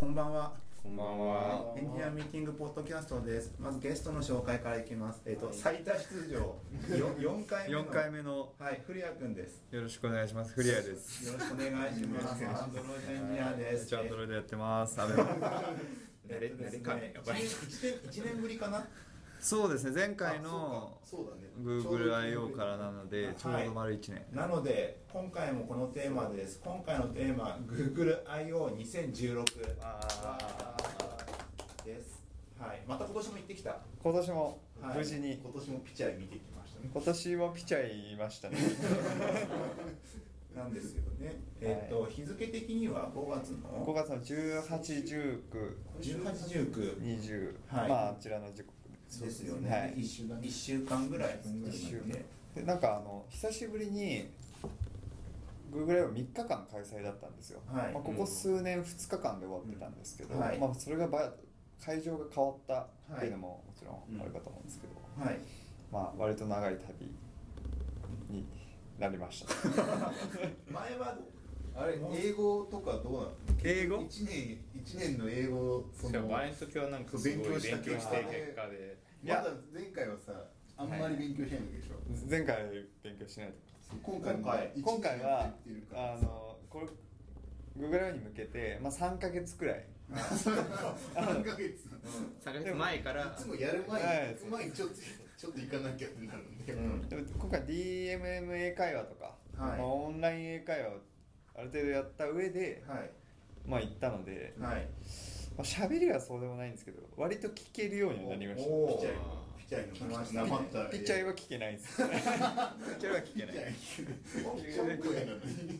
こんばんは。こんばんは。エンジニアミーティングポッドキャストです。まずゲストの紹介からいきます。えっ、と、最多出場よ4回目の。4回目のはい、古谷くんです。よろしくお願いします。フリアです。よろしくお願いします。アンドロイドエンジニアです。チャンドルでやってます。アベマえっとですね慣れ慣れかねやっぱり1年一年ぶりかな？そうですね、前回のそうだね Google I.O. からなので、ちょうど丸1年。なので、今回もこのテーマです。今回のテーマ、Google I.O.2016 あです。はい、また今年も行ってきた。今年もはい無事に、今年もピチャイ見てきましたね今年もピチャいましたね。なんですよね。えっ、と、日付的には5月の？5月の18、19、18、19 20、はいまああちらの時刻ですよね。はい。一週間一週間ぐらい一週ででなんかあの久しぶりに Google は3日間開催だったんですよ、はい。まあ、ここ数年2日間で終わってたんですけど、うん。はい。まあ、それがば会場が変わったっていうのももちろんあるかと思うんですけど、はい。まあ割と長い旅になりました。前はあれ英語とかどうなの？英語？1年一年の英語その前の時はなんかすごい勉強した勉強して結果で。まだ前回はさあんまり勉強しないでしょ、前回勉強しないと今回も今回はあのこれ Google に向けて、まあ、3か月くらい。3ヶ月。三ヶ月前から。いつもやる前はい。に行く前にちょっとちょっと行かなきゃってなるんで、うん。でも今回 DMM 英会話とか、はい。まあ、オンライン英会話をある程度やった上で、はい。まあ行ったので、まはい。あ喋りはそうでもないんですけど割と聞けるようになりました。おピチャイピチャイなまったピッチャーは聞けない。ですピッチャーは聞けない。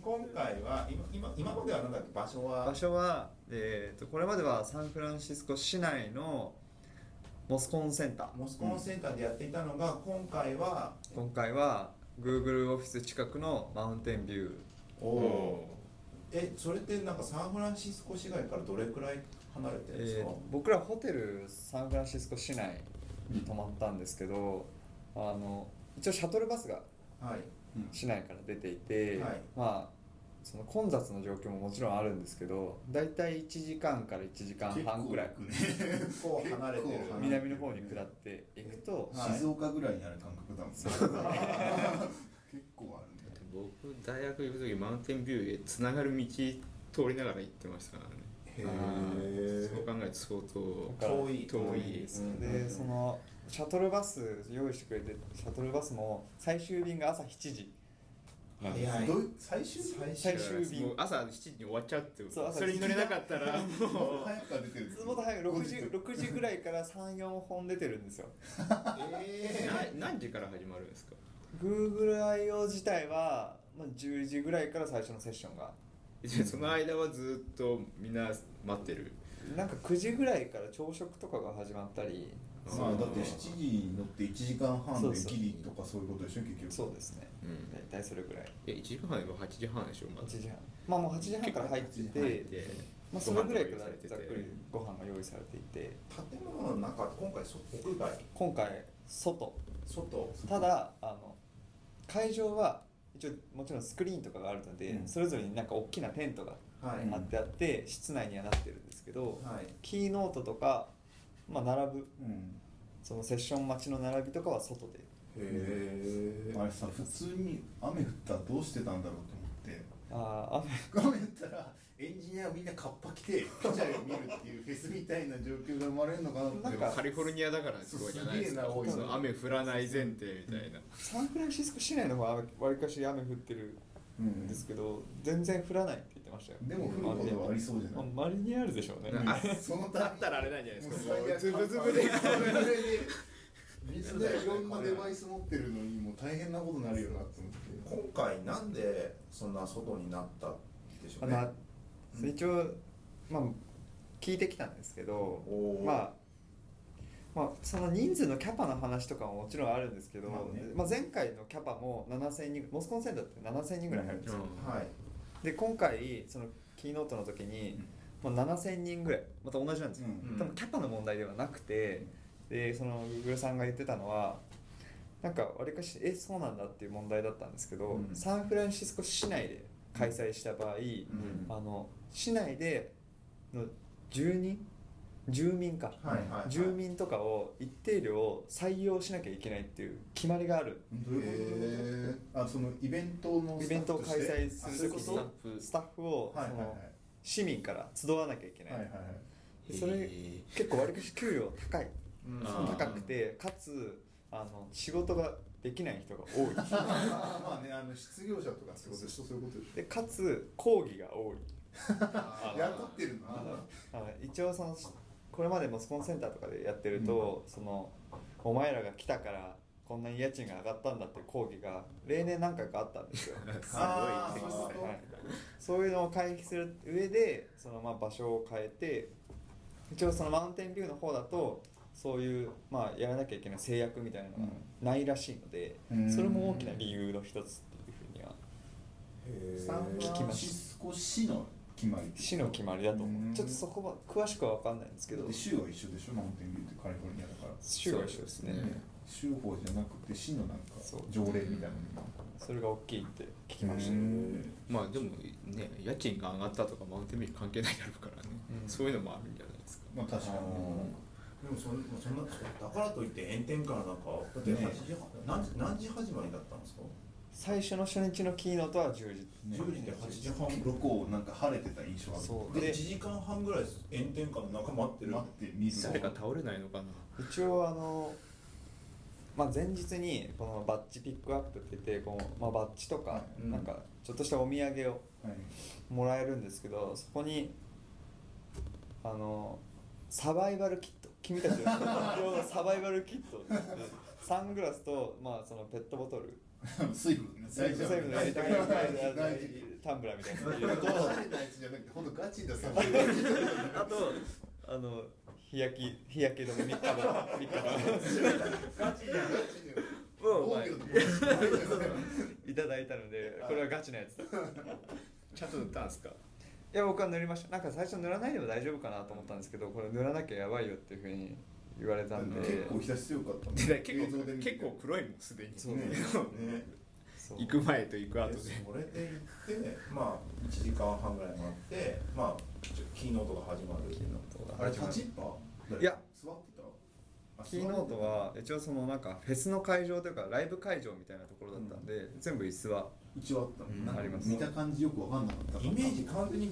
今回は今今今まではなんだっけ？場所は？場所は、えー、とこれまではサンフランシスコ市内のモスコンセンター。モスコンセンターでやっていたのが今回は？今回は Google オフィス近くのマウンテンビュー。おおえそれってなんかサンフランシスコ市街からどれくらい離れてるんですか、えー僕らホテルサンフランシスコ市内に泊まったんですけど、あの一応シャトルバスがはい。市内から出ていて、はい。まあその混雑の状況ももちろんあるんですけど大体1時間から1時間半くらい結構離れてる。南の方に下っていくと、はい。静岡ぐらいにある感覚だもんね。結構あるね。僕大学行く時マウンテンビューへつながる道通りながら行ってましたからね。へそう考えると相当遠い。遠いですね。でそのシャトルバス用意してくれてシャトルバスも最終便が朝7時。早い。最終？最最終便。朝7時に終わっちゃうってこと。そう朝それに乗れなかったら。もう。早くから出てるもっと早い6時5 6時ぐらいから34本出てるんですよ。えな何時から始まるんですか？GoogleIO 自体は、まあ、10時ぐらいから最初のセッションが。でその間はずっとみんな待ってる？なんか9時ぐらいから朝食とかが始まったり。まあだって7時に乗って1時間半でギリとかそういうことでしょ結局。そうですね、うん。大体それぐらい。いや1時間半は8時半でしょま8ず時半。まあもう8時半から入っててまあ、それぐらいからざっくりご飯が用意されていて。建物の中今回そ屋外？今回外外。ただあの会場は一応もちろんスクリーンとかがあるので、うん。それぞれになんか大きなテントがはい。張ってあって、室内にはなってるんですけど、はい。キーノートとか、まあ、並ぶうん。そのセッション待ちの並びとかは外で。へえあれさ普通に雨降ったらどうしてたんだろうと思って。ああ雨。雨降ったらエンジニアみんなカッパ着てピチャイを見るっていうフェスみたいな状況が生まれるのかなって。なんかカリフォルニアだからすごいじゃないですか。雨降らない前提みたいな。サンフランシスコ市内の方はわりかし雨降ってるんですけど、全然降らないって言ってましたよ。でも降ることはありそうじゃない。まあ周りにあるでしょうね、あそのだったらあれなんじゃないですかズブズブでズブズブでみんないろんなデバイス持ってるのにもう大変なことになるよなと思って今回なんでそんな外になったんでしょあうねの一応まあ聞いてきたんですけどまあまあ、その人数のキャパの話とかももちろんあるんですけど、まあね。まあ、前回のキャパも7000人モスコンセンターって7000人ぐらい入るんですよ、うん。はい。で今回そのキーノートの時に、まあ、7000人ぐらいまた同じなんですよ、うん。多分キャパの問題ではなくてでその Google さんが言ってたのはなんかわりかしえそうなんだっていう問題だったんですけど、うん。サンフランシスコ市内で開催した場合、ん。あの市内での住人住民か、はいはいはい。住民とかを一定量採用しなきゃいけないっていう決まりがある。どういうことあそのイベントのイベントを開催する時スタッにフスタッフをそはいはいはい。の市民から集わなきゃいけない、はいはいはい。でそれへ結構わりかし給料高い。うん。高くてかつあの仕事ができない人が多い。まあねあの失業者とかそういうことでかつ講義が多い。ょ 雇ってるの一応そのこれまでモスコンセンターとかでやってると、そのお前らが来たからこんなに家賃が上がったんだっていう講義が例年何回かあったんですよ。すごいそういうことはい、そういうのを回避する上でそのまあ場所を変えて一応そのマウンテンビューの方だとそういうまあやらなきゃいけない制約みたいなのがないらしいので、うん。それも大きな理由の一つっていうふうにはサンフランシスコ市の決まり。市の決まりだと思う。ちょっとそこは詳しくは分かんないんですけど。で州は一緒でしょ？マウンテンビューってカリフォルニアだから。州は一緒ですね。州法じゃなくて市のなんか条例みたいなのそれが大きいって聞きました、うんまあでもね家賃が上がったとかマウンテンビュー関係ないだろうからね、うん。そういうのもあるんじゃないですか。まあ確かに。でもそんそんなだからといって炎天下の中だってね8時半何時何時始まりだったんですか？最初の初日のキーノートは10時ね。10時で8時半どこなんか晴れてた印象ある。でそう。で1時間半ぐらい炎天下の中待ってる。待って見る誰か倒れないの？かな一応あの、まあ、前日にこのバッジピックアップって言ってこう、まあ、バッジとか、うんなんかちょっとしたお土産をはい。もらえるんですけどそこにあのサバイバルキット君たちの サバイバルキット。サングラスと、まあ、そのペットボトル 水分ね大事大事タンブラーみたいなの入れるとおしゃれなやつじゃなくて本当ガチださあとあの日焼き日焼け止め3日分3日ガチでガチで。分を、まあいただいたのでこれはガチなやつ。だちゃんと塗ったんですか？いや僕は塗りました。なんか最初塗らないでも大丈夫かなと思ったんですけどこれ塗らなきゃやばいよっていうふうに言われたんで。結構日差し強かったで 結構結構黒いもんすでに。そうね。ね行く前と行く後で。それで行ってまあ1時間半ぐらい待ってまあちょキーノートが始まるっていうのあれ立ちっぱ？いや座ってたあキーノートは一応そのなんかフェスの会場というかライブ会場みたいなところだったんで、全部椅子はうちはあったの？うんあります。見た感じよくわかんなかったイメージ完全に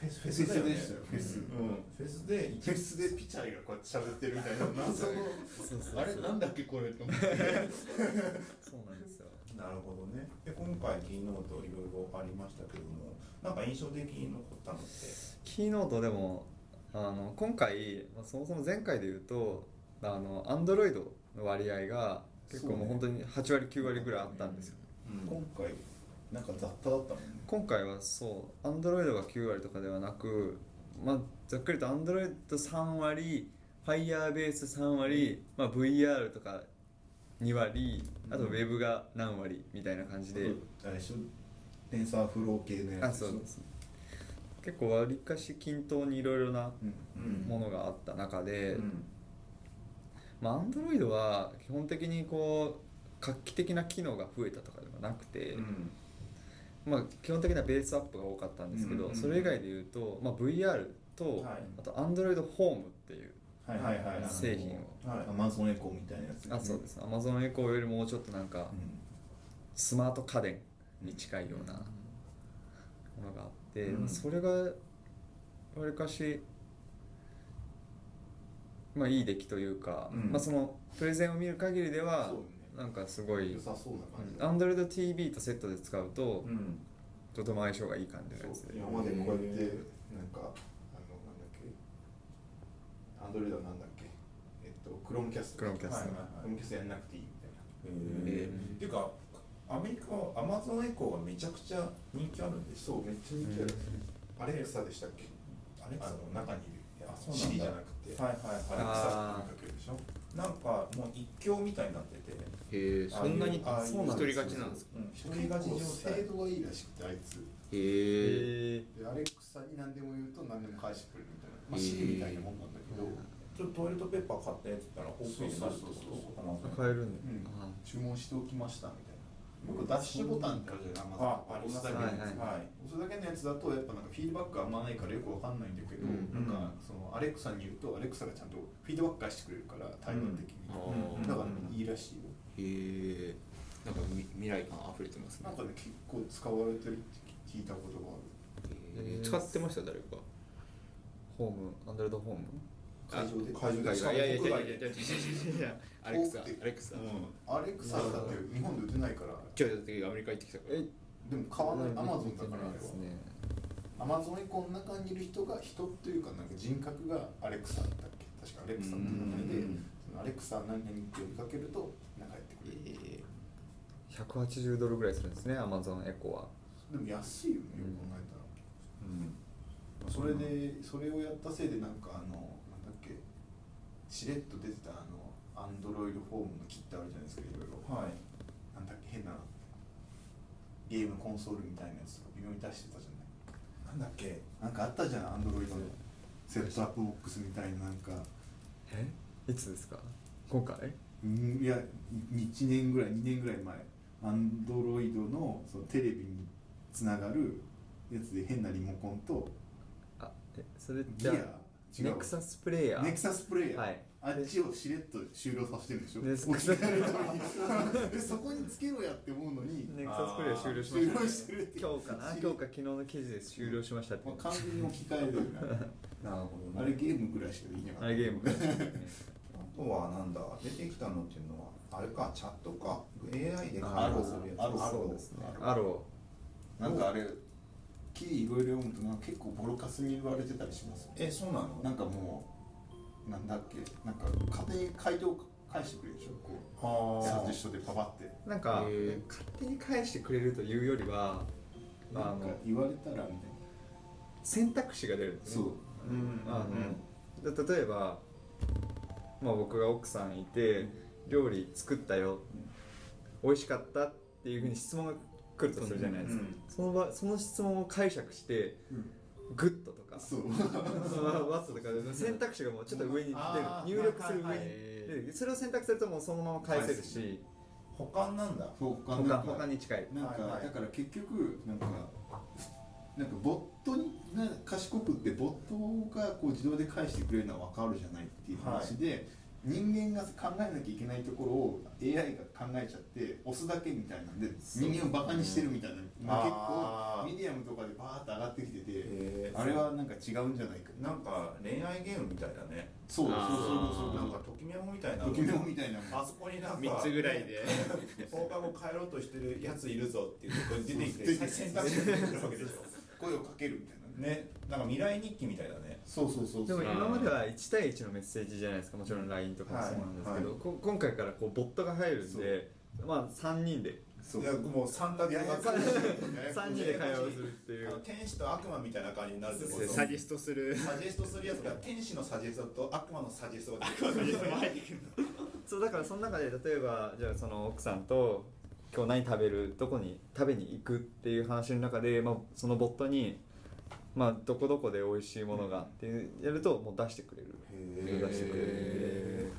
フェスフェスだよね。フェスでしたよフェス。うん。フェスでフェスでピチャイがこうやって喋ってるみたいな 謎のあれなんだっけこれって思って。そうなんですよ。なるほどねで今回キーノートいろいろありましたけどもなんか印象的に残ったのって？キーノートでもあの今回、まあ、そもそも前回で言うとあのアンドロイドの割合が結構もう本当に8割9割ぐらいあったんですよ、今回なんか雑多だったもんね。今回はそうアンドロイドが9割とかではなく、まあ、ざっくりとアンドロイド3割 Firebase3 割、まあ、VR とか2割あとウェブが何割みたいな感じで、あれでしょ？テンサーフロー系のやあつでしょ？そうです。結構わりかし均等にいろいろなうん。うんものがあった中で、うん。まあ、Android は基本的にこう画期的な機能が増えたとかではなくて、うんまあ、基本的にはベースアップが多かったんですけど、うんそれ以外で言うと、まあ、VR と、はい。あと Android ホームっていうはいはいはい製品を。はい。アマゾンエコーみたいなやつあそうです。Amazon エコーよりもうちょっとなんかうん。スマート家電に近いようなものがあって、うん。それがわりかしまあいい出来というか、うん。まあそのプレゼンを見る限りではそうねなんかすごい良さそうな感じ。 Android TV とセットで使うとうん。とても相性がいい感じのやつで。今までこうやってなんかあのなんだっけ？ Android はなんだっけ？えっと Chromecast。Chromecast。Chromecast やんなくていいみたいな。えー。っていうかアメリカはアマゾンエコーがめちゃくちゃ人気あるんですそうめっちゃ人気ある。アレクサでしたっけ？アレクサあの中にいる。あそうなんだ。シリじゃなくてはいはいはアレクサってかけるでしょ？いなんかもう一強みたいになってて。へえそんなに一人勝ちなんです。かうん。一人勝ち状態。精度がいいらしくてあいつ。へえでアレクサに何でも言うと何でも返してくれるみたいな。まあシリみたいなもんなんだけど。ちょっとトイレットペッパー買ってって言ったらオープンになるってことそうそうそうアマゾン買えるんで、うん。あ注文しておきましたみたいな僕ダッシュボタンってあるじゃんあ Amazon ありますね。はいはいはい。押すだけのやつだとやっぱなんかフィードバックあんまないからよくわかんないんだけど、うん。なんかそのアレクサに言うとアレクサがちゃんとフィードバック返してくれるから対面的に、うん。だからいいらしいよ。へえなんかみ未来感溢れてますね。なんかね結構使われてるって聞いたことがある。へー。使ってました？誰か。ホームアンドロイドホーム。会場で。会場で。いやいやいやいやいや。いやアレクサアレクサアレクサだって日本で売ってないから。今日だってアメリカ行ってきたから。えでも買わない。アマゾンだからあれは。ですねアマゾンエコの中にいる人が人っていうかなんか人格がアレクサだったっけ？確かアレクサって名前でアレクサ何々って呼びかけるとなんかやってくれる。え180ドルぐらいするんですね Amazon Echo は。でも安いよねよく考えたら、うん。それでそれをやったせいでなんかあのなんだっけ？しれっと出てたあの Android Home のキットあるじゃないですかいろいろ。はい。なんだっけ変なゲームコンソールみたいなやつとか微妙に出してたじゃない。なんだっけ？なんかあったじゃん Android の。セットアップボックスみたいななんか。え？いつですか？今回？うんいや1年ぐらい2年ぐらい前。アンドロイドのそのテレビにつながるやつで変なリモコンとあえそれギア。じゃ違うネクサスプレイヤー？ネクサスプレイヤー、はいあっちをしれっと終了させてるでしょ。そこにつけろやって思うのに、ネクサスプレイヤー終了しました、終了してるって今日かな今日か昨日の記事で終了しましたってまあ、完全に置き換えるな。るほどあれゲームぐらいしかできなかった。あれゲームかあとはなんだ出てきたのっていうのはあれかチャットか？AI で会話するやつ。アロー。ですね。アアロなんかあれ記事いろいろ読むとなんか結構ボロカスに言われてたりしますね。えそうなの？なんかもうなんだっけ？なんか勝手に回答返してくれるでしょ？こうはサジェストでパパって。ーなんか勝手に返してくれるというよりはあなんかの言われたらみたいな。選択肢が出るんですね。そう。うん。あので例えば、まあ、僕が奥さんいて料理作ったよ。美味しかったっていうふうに質問が来るとするじゃないですか、うん。その場その質問を解釈して good とか。そう。ワットとかで選択肢がもうちょっと上に出る。入力する上に。はいはい出るそれを選択するともうそのまま返せるし。保管なんだ？そう他他なんか他に近い。なんか、はいはい。だから結局なんかなんかボットにな賢くってボットがこう自動で返してくれるのは分かるじゃないっていう話で、人間が考えなきゃいけないところを AI が考えちゃって押すだけみたいなんで人間をバカにしてるみたいな、まああー。結構ミディアムとかでバーッと上がってきてて、あれはなんか違うんじゃないかな。んか恋愛ゲームみたいだね。そうそうそうそうなんかときメモみたいな。ときめもみたいな。あそこになんか3つぐらいで。放課後帰ろうとしてるやついるぞっていうところに出てきて選択肢が出てくるわけでしょ。声をかけるみたいなねなんか未来日記みたいだね。そうそうそうそう。でも今までは1対1のメッセージじゃないですか。もちろん LINE とかもそうなんですけど、はい。こ今回からこうボットが入るんでまあ3人で。そういやもう三択がややこしい3人で会話をするっていう。天使と悪魔みたいな感じになるってこと。サジェストする。サジェストするやつが天使のサジェストと悪魔のサジェストが出てくる そうだからその中で例えばじゃあその奥さんと今日何食べる？どこに？食べに行く？っていう話の中で、まあ、そのボットに、まあ、どこどこで美味しいものがってやるともう出してくれる。へー。出してくれる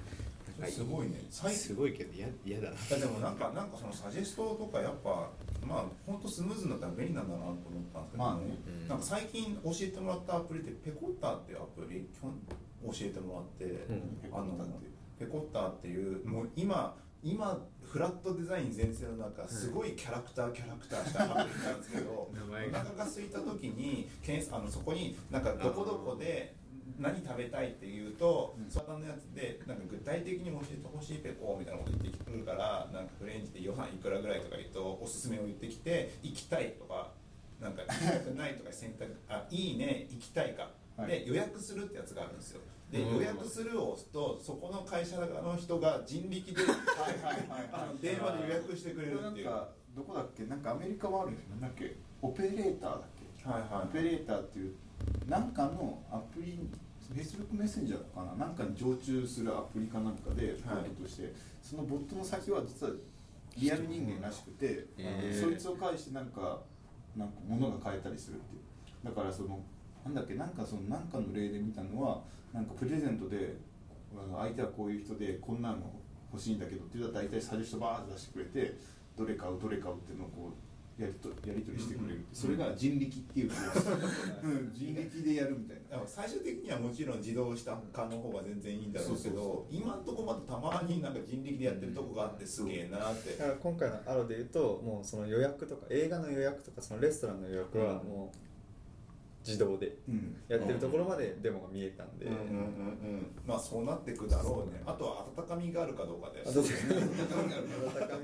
すごいね。すごいけど嫌嫌だな。いやでもなんかなんかそのサジェストとかやっぱまあ本当スムーズになったら便利なんだなと思ったんですけど、まあね。うん。なんか最近教えてもらったアプリってペコッターっていうアプリ？基本教えてもらって、うん。ペコッターって。いうペコッターっていうもう今今フラットデザイン全盛の中すごいキャラクターキャラクターしたアプリなんですけど名お腹が空いた時に検索あのそこになんかどこどこで何食べたいって言うとうん。そののやつでなんか具体的に教えてほしいペコみたいなこと言ってくるからなんかフレンチで予算いくらぐらいとか言うとおすすめを言ってきて行きたいとかなんか行きたくないとか選択あいいね行きたいか、はい。で予約するってやつがあるんですよでうん。予約するを押すとそこの会社の人が人力で電話で予約してくれるっていう。かどこだっけ？なんかアメリカはあるんですよなんだっけ？オペレーターだっけ？はいはい。オペレーターっていうなんかのアプリフェイスブックメッセンジャーかな？なんかに常駐するアプリかなんかでボはい。ットとして、そのボットの先は実はリアル人間らしくて、へー。そいつを介してなんかなんか物が買えたりするっていう。だからそのなんだっけ？なんかそのなんかの例で見たのはなんかプレゼントで相手はこういう人でこんなの欲しいんだけどって言ったら大体サジェストバーって出してくれてどれ買うどれ買うっていうのをこうやりとやり取りしてくれる、それが人力っていう、うん人力でやるみたいな。最終的にはもちろん自動した化の方が全然いいんだろうけど今んとこまだたまになんか人力でやってるとこがあってすげえなって。だから今回のアロで言うともうその予約とか映画の予約とかそのレストランの予約はもう自動でうん。やってるところまでデモが見えたんで、うんうんうんうん。まあそうなってくだろうね。あとは温かみがあるかどうかで。温か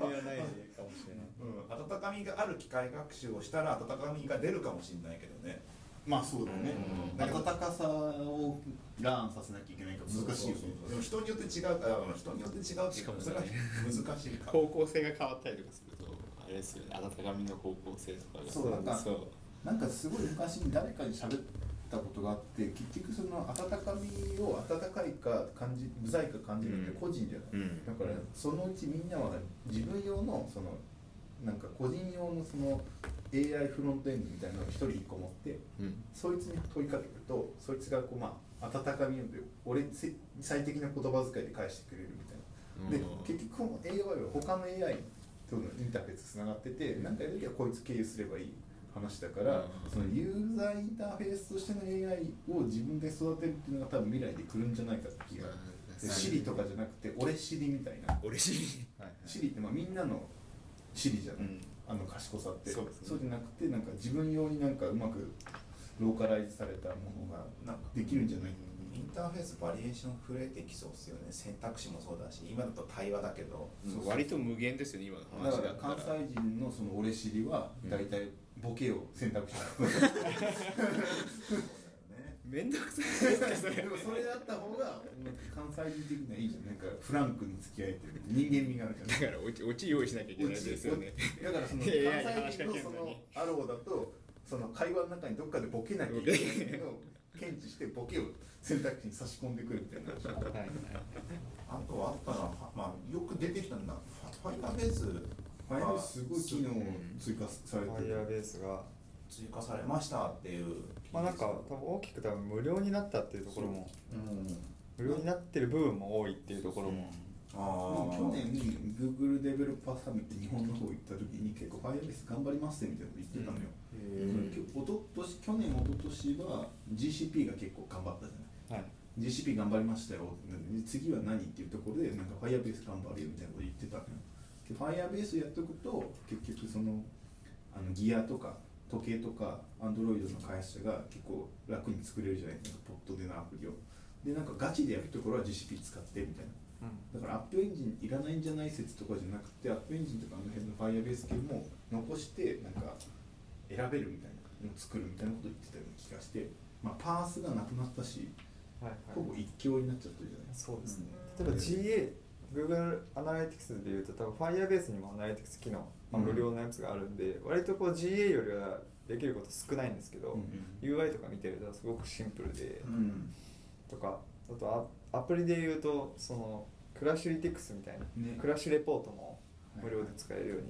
みはないかもしれない。うん、温かみがある機械学習をしたら温かみが出るかもしれないけどね。まあそうだね、うん。温かさをラーンさせなきゃいけないから難しいよね。でも人によって違うから人によって違うっていうかそれは難しいか。方向性が変わったりとかするとあれですよね。温かみの方向性とかがそうなんかそうなんかすごい昔に誰かに喋ったことがあって結局その温かみを温かいか感じうざいか感じるって個人じゃない、うん。だからそのうちみんなは自分用のそのなんか個人用のその AI フロントエンドみたいなのを一人一個持ってうん。そいつに問いかけるとそいつがこうまあ温かみを俺せ最適な言葉遣いで返してくれるみたいな。でうん。結局この AI は他の AI とのインターフェースつながってて何かやるときはこいつ経由すればいい話だから、うん。そのユーザーインターフェースとしての AI を自分で育てるっていうのが多分未来で来るんじゃないかって気がでシリとかじゃなくて俺シリみたいな。俺しシリってまあみんなのシリじゃない、うん。あの賢さって。そうですね。じゃなくてなんか自分用になんかうまくローカライズされたものがなんかできるんじゃない？インターフェースバリエーション増えてきそうですよね。選択肢もそうだし今だと対話だけど。そう割と無限ですよね今のだから話だったら。関西人のその俺知りは大体ボケを選択した、くさいですねそれ。でもそれだった方が関西人的にはいいじゃんなんかフランクに付き合えてる人間味があるじゃんだからオチオチ用意しなきゃいけないですよね。だからその関西人のそのアローだとその会話の中にどっかでボケなきゃいけないのを検知してボケを選択肢に差し込んでくるみたいなはいはいあとはあったのは、まあ、よく出てきたのはファイアベースファイアベースすごい機能追加されてる。ファイヤーベースが。追加されましたっていう。まあなんか多分大きく多分無料になったっていうところも。う。ん無料になってる部分も多いっていうところも。ああ去年 Google デベロッパーサミット日本の方行った時に結構 Firebase 頑張りますねみたいなこと言ってたのよ、おととし去年一昨年は GCP が結構頑張ったじゃないはい GCP 頑張りましたよ。で次は何っていうところでなんか Firebase 頑張るよみたいなこと言ってたのよで Firebase やっとくと結局そのあのギアとか時計とか Android の開発者が結構楽に作れるじゃないですか。ポットでのアプリを。でなんかガチでやるところは GCP 使ってみたいな。だからアップエンジンいらないんじゃない説とかじゃなくてアップエンジンとかあの辺の Firebase 系も残してなんか選べるみたいなのを作るみたいなことを言ってたような気がして、まあ、パースがなくなったしはいほぼ一強になっちゃってるじゃないですか。そうですね、例えば GA Google アナリティクスでいうと多分 Firebase にもアナリティクス機能、まあ、うん。無料のやつがあるんで、割とこう GA よりはできること少ないんですけど、うん UI とか見てるとすごくシンプルで、うん。とかあとアアプリでいうとそのクラッシュリティクスみたいな、ね。クラッシュレポートも無料で使えるように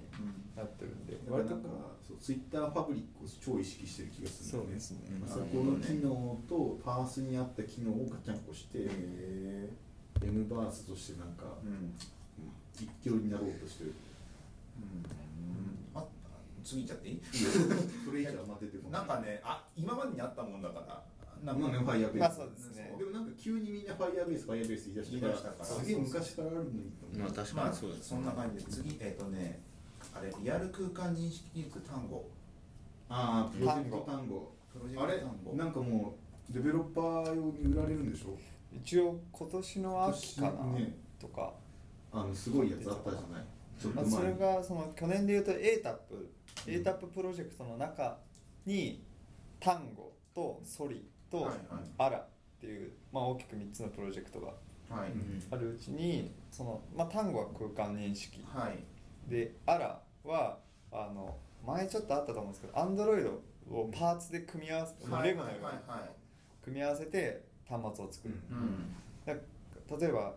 なってるんで、だからなんか割とこそうツイッターファブリックを超意識してる気がするんだよね。そうですね。まあそこの機能とパースに合った機能をガチャンコして、へ M バースとしてなんか、うん。うん一強になろうとしてる。あ次いっちゃっていい？それ以上はま出てこないなんかねあ今までにあったもんだからなんか。ね、 Firebase。ですね。でもなんか急にみんな Firebase、Firebase 言い出したから、すげえ昔からあるのにと思う。まあ確まあかにそうですそんな感じで次えっ、とねあれリアル空間認識技術 Tango。ああ、 Project Tango。プロジェあれクト Tango。なんかもう、デベロッパー用に売られるんでしょ？一応今年の秋かな、ね。とか、あの、すごいやつあったじゃない？ちょっとまあ。それがその去年でいうと ATAP、ATAP プ。ロジェクトの中に単語とソリとはいはい。アラっていう、まあ、大きく3つのプロジェクトがはい、うんあるうちにその、まあ、単語は空間認識。はい。でアラはあの前ちょっとあったと思うんですけど Android をパーツで組み合わせ、はいレゴのようにはいはい組み合わせて端末を作る、うん。例えば、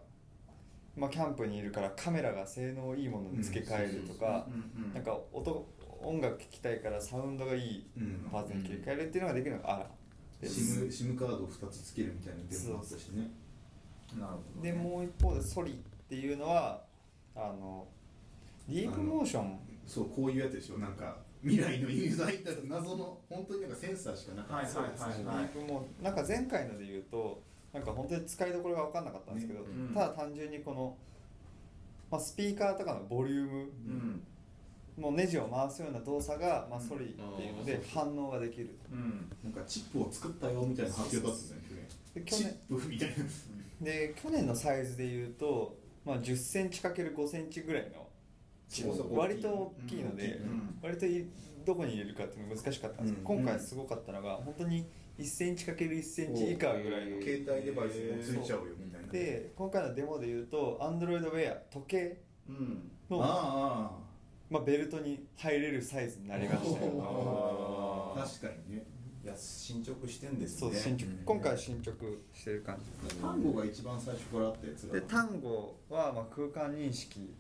まあ、キャンプにいるからカメラが性能いいものに付け替えるとか、なんか音音楽聴きたいからサウンドがいいうん。パーツに切り替えるっていうのができるのがアラでシム、シムカードを2つつけるみたいなデモもあったしね。なるほど、でね、もう一方でソリっていうのはあのディープモーション。そうこういうやつでしょ。なんか未来のユーザーインターフェース謎の本当になんかセンサーしかなかった。はいはいはいディープモーなんか前回ので言うとなんか本当に使いどころが分かんなかったんですけど、ねうん。ただ単純にこの、まあ、スピーカーとかのボリュームうん。もうネジを回すような動作が、まあ、ソリっていうのでうん。反応ができる。うん。なんかチップを作ったよみたいな発表だったんですよね。で去チッ年プみたいな。で去年のサイズで言うと、まあ、1 0センチ ×5 センチぐらいの割と大きいので、うん割といどこに入れるかっていうのが難しかったんですけど、うん。今回すごかったのが本当に1センチ ×1 センチ以下ぐらいの携帯デバイスもついちゃうよみたいなで今回のデモで言うと Android Wear 時計うん。のあまあ、ベルトに入れるサイズになりましたよ。確かにね。いや進捗してんですね。進捗。うん。今回進捗してる感じ。単語が一番最初からあったやつだで単語はまあ空間認識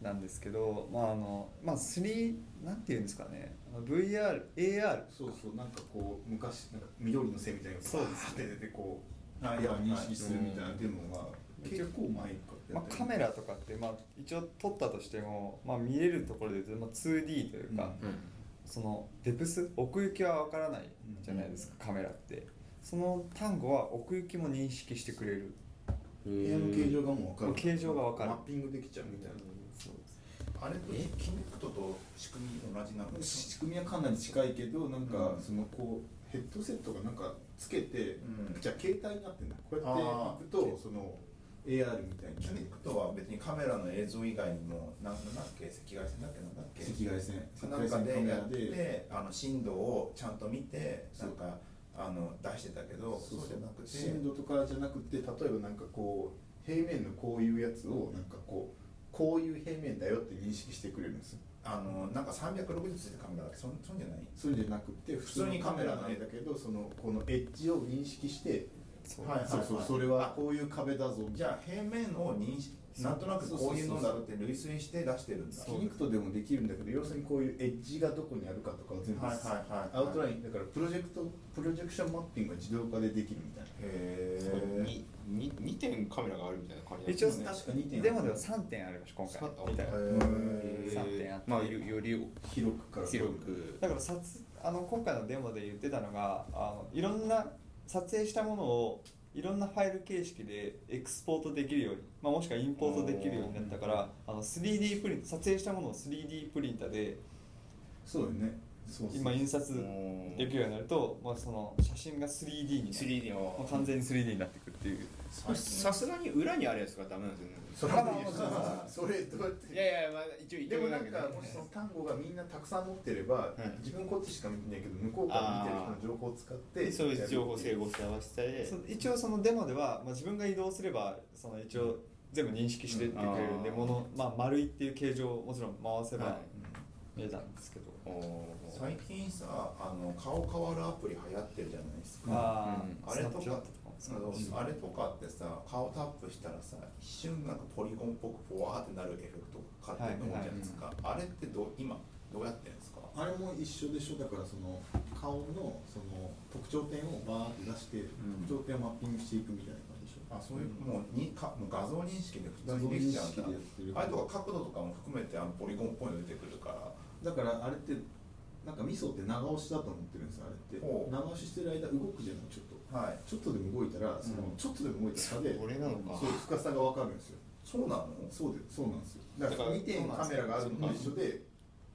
なんですけどまああのまあ3なんていうんですかね VRAR そうそうなんかこう昔なんか緑の線みたいなのがそうですね。バーって出てこうや認識するみたいなデモが結構前かまあ、カメラとかって、まあ、一応撮ったとしても、まあ、見れるところで言うと、まあ、2D というか、うんそのデプス奥行きは分からないじゃないですか、カメラって。その単語は奥行きも認識してくれる。部屋の形状がもう分かる。形状が分かる。マッピングできちゃうみたいなあれとキネクトと仕組み同じなの？仕組みはかなり近いけどなんかうん。そのこうヘッドセットがなんかつけて、うん。じゃあ携帯になってんだ。こうやっていくとその AR みたいにキネクトは別にカメラの映像以外にもなんなんだっけ？赤外線だっけなんだっけ？赤外線。なんかでやってあの振動をちゃんと見てそう。んなかあの出してたけどそうそう。じゃなくて。震度とかじゃなくて例えばなんかこう平面のこういうやつをなんかこうこういう平面だよって認識してくれるんです。よあのなんか360ついてカメラだっけそんそんじゃない。そうじゃなくて普通にカメラなんだけどそのこのエッジを認識してそう。はいそうそうそれは。こういう壁だぞ。じゃあ平面を認識なんとなくこういうのだろうって類推して出してるんだ。キニクトでもできるんだけど要するにこういうエッジがどこにあるかとかを全部、はいはいはいアウトラインだからプロジェクトプロジェクションマッピングが自動化でできるみたいな。へえにに二点カメラがあるみたいな感じですね。確か2点デモでは3点ありました今回。みたいなへ3点あって。まあよより広く。から広く。だから撮あの今回のデモで言ってたのがあのいろんな撮影したものをいろんなファイル形式でエクスポートできるように、まあ、もしくはインポートできるようになったからあの 3D プリント撮影したものを 3D プリンターでそうよね今印刷うん。できるようになると、まあ、その写真が 3D になる。3D もうの完全に 3D になっていくっていう。さすがに裏にあるやつがダメなんですよね。それは無理ですそれどうやっていやいやまあ一応でもなんかもしその単語がみんなたくさん持ってれば、い。自分こっちしか見てないけど向こうから見てる人の情報を使ってそういう情報整合して合わせて。一応そのデモでは、まあ、自分が移動すればその一応全部認識してってくれるんで、うんもの、まあ、丸いっていう形状をもちろん回せばはい。見えたんですけど、最近さあの顔変わるアプリ流行ってるじゃないですか。あうんあ、あれとかあれとかってさ顔タップしたらさ一瞬なんかポリゴンっぽくフォワーってなるエフェクトが勝手に思うじゃないですか、あれってどう今どうやってんですか？あれも一緒でしょ。だからその顔のその特徴点をバーって出して、ん。特徴点をマッピングしていくみたいな感じでしょ。あそういうもうにかもう画像認識で普通にできちゃうんだ。画像認識でやってるあれとか角度とかも含めてあのポリゴンっぽいの出てくるから。だからあれってなんかミソって長押しだと思ってるんですよあれって。長押ししてる間動くじゃないちょっと。はい。ちょっとでも動いたらその、うんちょっとでも動いた差でこれなのか。そう深さが分かるんですよ。そうなの？そうでそうなんですよ。だからだから2点カメラがあるのと一緒で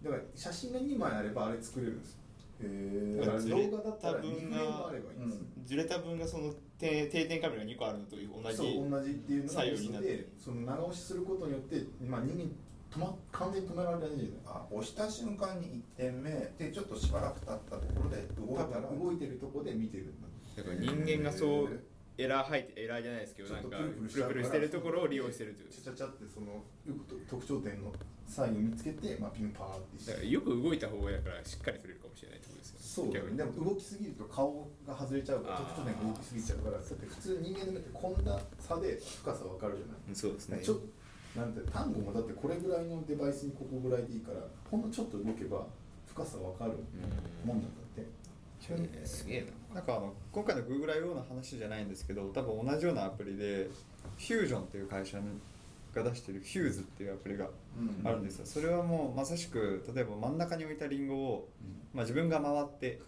だから写真が2枚あればあれ作れるんですよ。へだから動画だったら2た分フレームあればいいんですよ、ずれた分がその定定点カメラが2個あるのと同じそう同じっていうのが作用になってでその長押しすることによって、まあ、人間止ま完全に止められないあ押した瞬間に1点目でちょっとしばらく経ったところで動いたら動いてるとこで見てるんだ。だから人間がそうエラー入ってエラーじゃないですけどちょっとなんかプルプルしてるところを利用してるという。ちゃちゃちゃってそのよくと特徴点のサインを見つけて、まあ、ピンパーってして。だからよく動いた方がだからしっかり撮れるかもしれないってことですよそうでも動きすぎると顔が外れちゃうから特徴点が動きすぎちゃうからだって普通人間の目ってこんな差で深さ分かるじゃない。うんそうですね。ちょなんて単語もだってこれぐらいのデバイスにここぐらいでいいからほんのちょっと動けば深さ分かるもんなんだって。えーすげえな。なんかあの今回の Google I.O. の話じゃないんですけど多分同じようなアプリでフュージョンっていう会社が出してるフューズっていうアプリがうん。あるんですよ。それはもうまさしく例えば真ん中に置いたリンゴを、まあ、自分が回って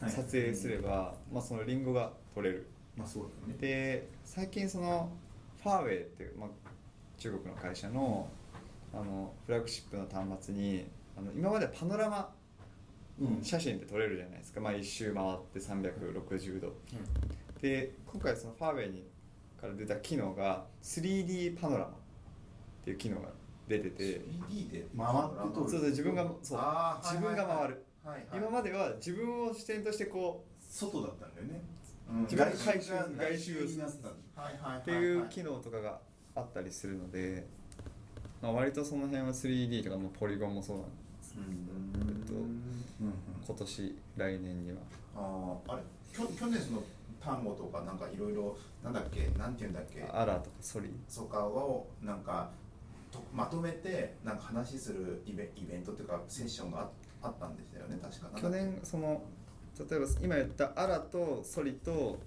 はい。撮影すれば、まあ、そのリンゴが撮れる。まあそうだよね。で最近そのファーウェイっていう、まあ、中国の会社のあのフラッグシップの端末にあの今までパノラマうん。写真って撮れるじゃないですか、まあ、一周回って360度、で今回そのファーウェイにから出た機能が 3D パノラマっていう機能が出てて。3D で回って撮る。そうそう自分がそう。自分が回る、はいはい。今までは自分を視点としてこ外だったんだよね。うん自分が外回収が外周っていう機能とかがあったりするので、まあ、割とその辺は 3D とかもポリゴンもそうなんです。うん。えっと今年来年には。あーあれ？きょ去年その単語とかなんかいろいろなんだっけ？なんていうんだっけ？アラとかソリ？そかをなんかとまとめてなんか話するイベイベントというかセッションがああったんでしたよね確か。去年その例えば今言ったアラとソリと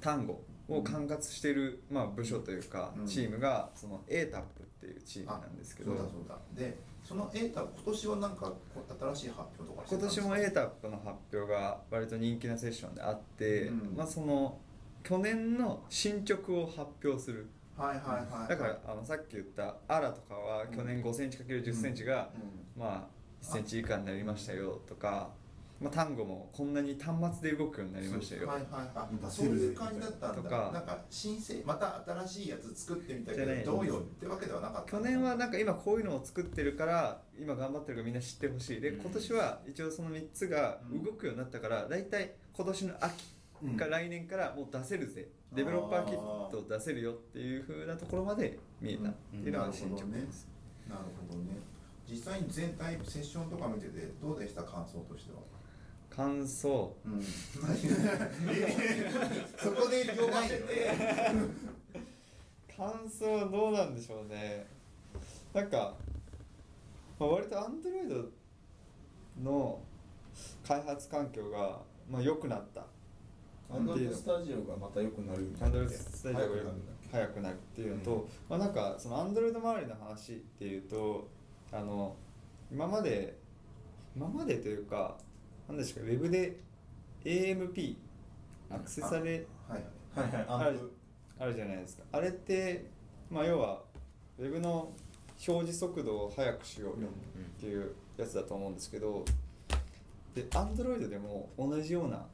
単語を管轄している、まあ、部署というかうん。チームがその ATAP っていうチームなんですけど、そうだそうだ。でそのエータ今年はなんかこ新しい発表とかして今たんですか？年も ATAP の発表が割と人気なセッションであって、うん。まあ、その去年の進捗を発表する。はいはいはいだからあのさっき言ったアラとかは去年5センチ ×10 センチが、うん。まあ1センチ以下になりましたよとか、まあ、単語もこんなに端末で動くようになりましたよ。はいはいはい。出そうせるぜいう感じだったんだ。とか。なんか申請また新しいやつ作ってみたけどどうよってわけではなかった。去年はなんか今こういうのを作ってるから今頑張ってるからみんな知ってほしい。でうん。今年は一応その3つが動くようになったから大体今年の秋か来年からもう出せるぜ、デベロッパーキット出せるよっていう風なところまで見えたっていうのが進捗です、なるほどね。実際に全体セッションとか見ててどうでした？感想としては感想。うん。そこで呼ばせて。感想はどうなんでしょうね。なんか、まあ、割と Android の開発環境が、まあ、良くなった。アンドロイドスタジオがまた良くなるみたいな Android スタジオが早くなるっていうのと、まあ、なんかその Android 周りの話っていうとあの今まで今までというか何ですかウェブで AMP アクセサレはいはい。はいあるあるじゃないですか。あれってまあ要はウェブの表示速度を速くしようよっていうやつだと思うんですけどで Android でも同じような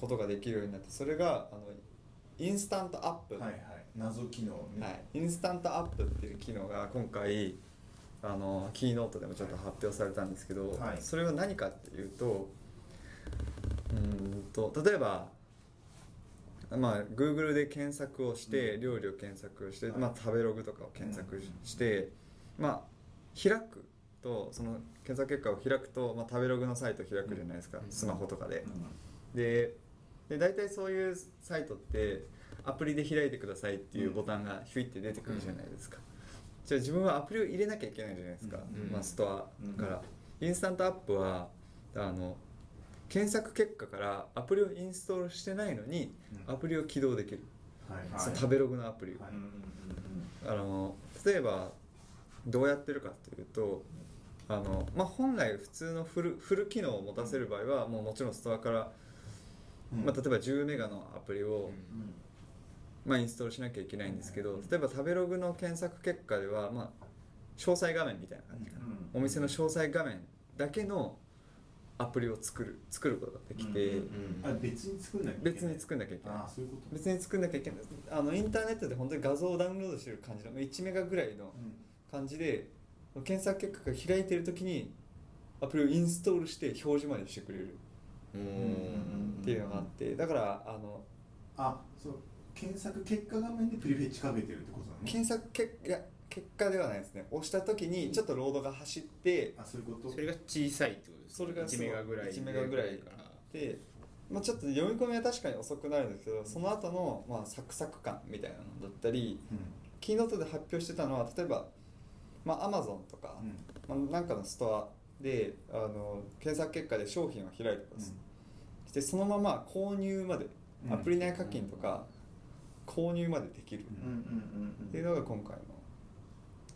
ことができるようになってそれがあのインスタントアップ、はいはい。謎機能ね、はい、インスタントアップっていう機能が今回あのキーノートでもちょっと発表されたんですけど、はい。それは何かっていうとうーんと例えばまあ Google で検索をして、料理を検索して、はい。まあ、食べログとかを検索して、まあ開くとその検索結果を開くと、まあ、食べログのサイトを開くじゃないですか、スマホとかで。でで大体そういうサイトってアプリで開いてくださいっていうボタンがヒュイって出てくるじゃないですか、じゃあ自分はアプリを入れなきゃいけないじゃないですか、うん。まあ、ストアから、 Instant App はあの検索結果からアプリをインストールしてないのにアプリを起動できる、はい。はいその食べログのアプリ。を、はい。うんうんあの例えばどうやってるかというとあの、まあ、本来普通のフルフル機能を持たせる場合はもうもちろんストアから、うん。まあ、例えば10メガのアプリを、うんうんまあ、インストールしなきゃいけないんですけど例えば食べログの検索結果では、まあ、詳細画面みたいな感じかな、うん。お店の詳細画面だけのアプリを作る作ることができて、うんあ別に作んなきゃいけない？別に作んなきゃいけない。ああそういうこと。別に作んなきゃいけない。あのインターネットで本当に画像をダウンロードしてる感じの1メガぐらいの感じで検索結果が開いてる時にアプリをインストールして表示までしてくれるううんんっていうのがあってだからあのあそう検索結果画面でプリフェッチかけてるってことだね検索結いや結果ではないですね。押した時にちょっとロードが走ってあそういうこと？それが小さいってことですそれが1メガぐらい1メガぐらいからで、まあ、ちょっと読み込みは確かに遅くなるんですけどその後のまのサクサク感みたいなのだったりうん。キーノートで発表してたのは例えばまあ Amazon とか、まあ、なんかのストアであの検索結果で商品を開いてます、してそのまま購入まで、うん。アプリ内課金とか購入までできるうんうんうんうん。っていうのが今回の、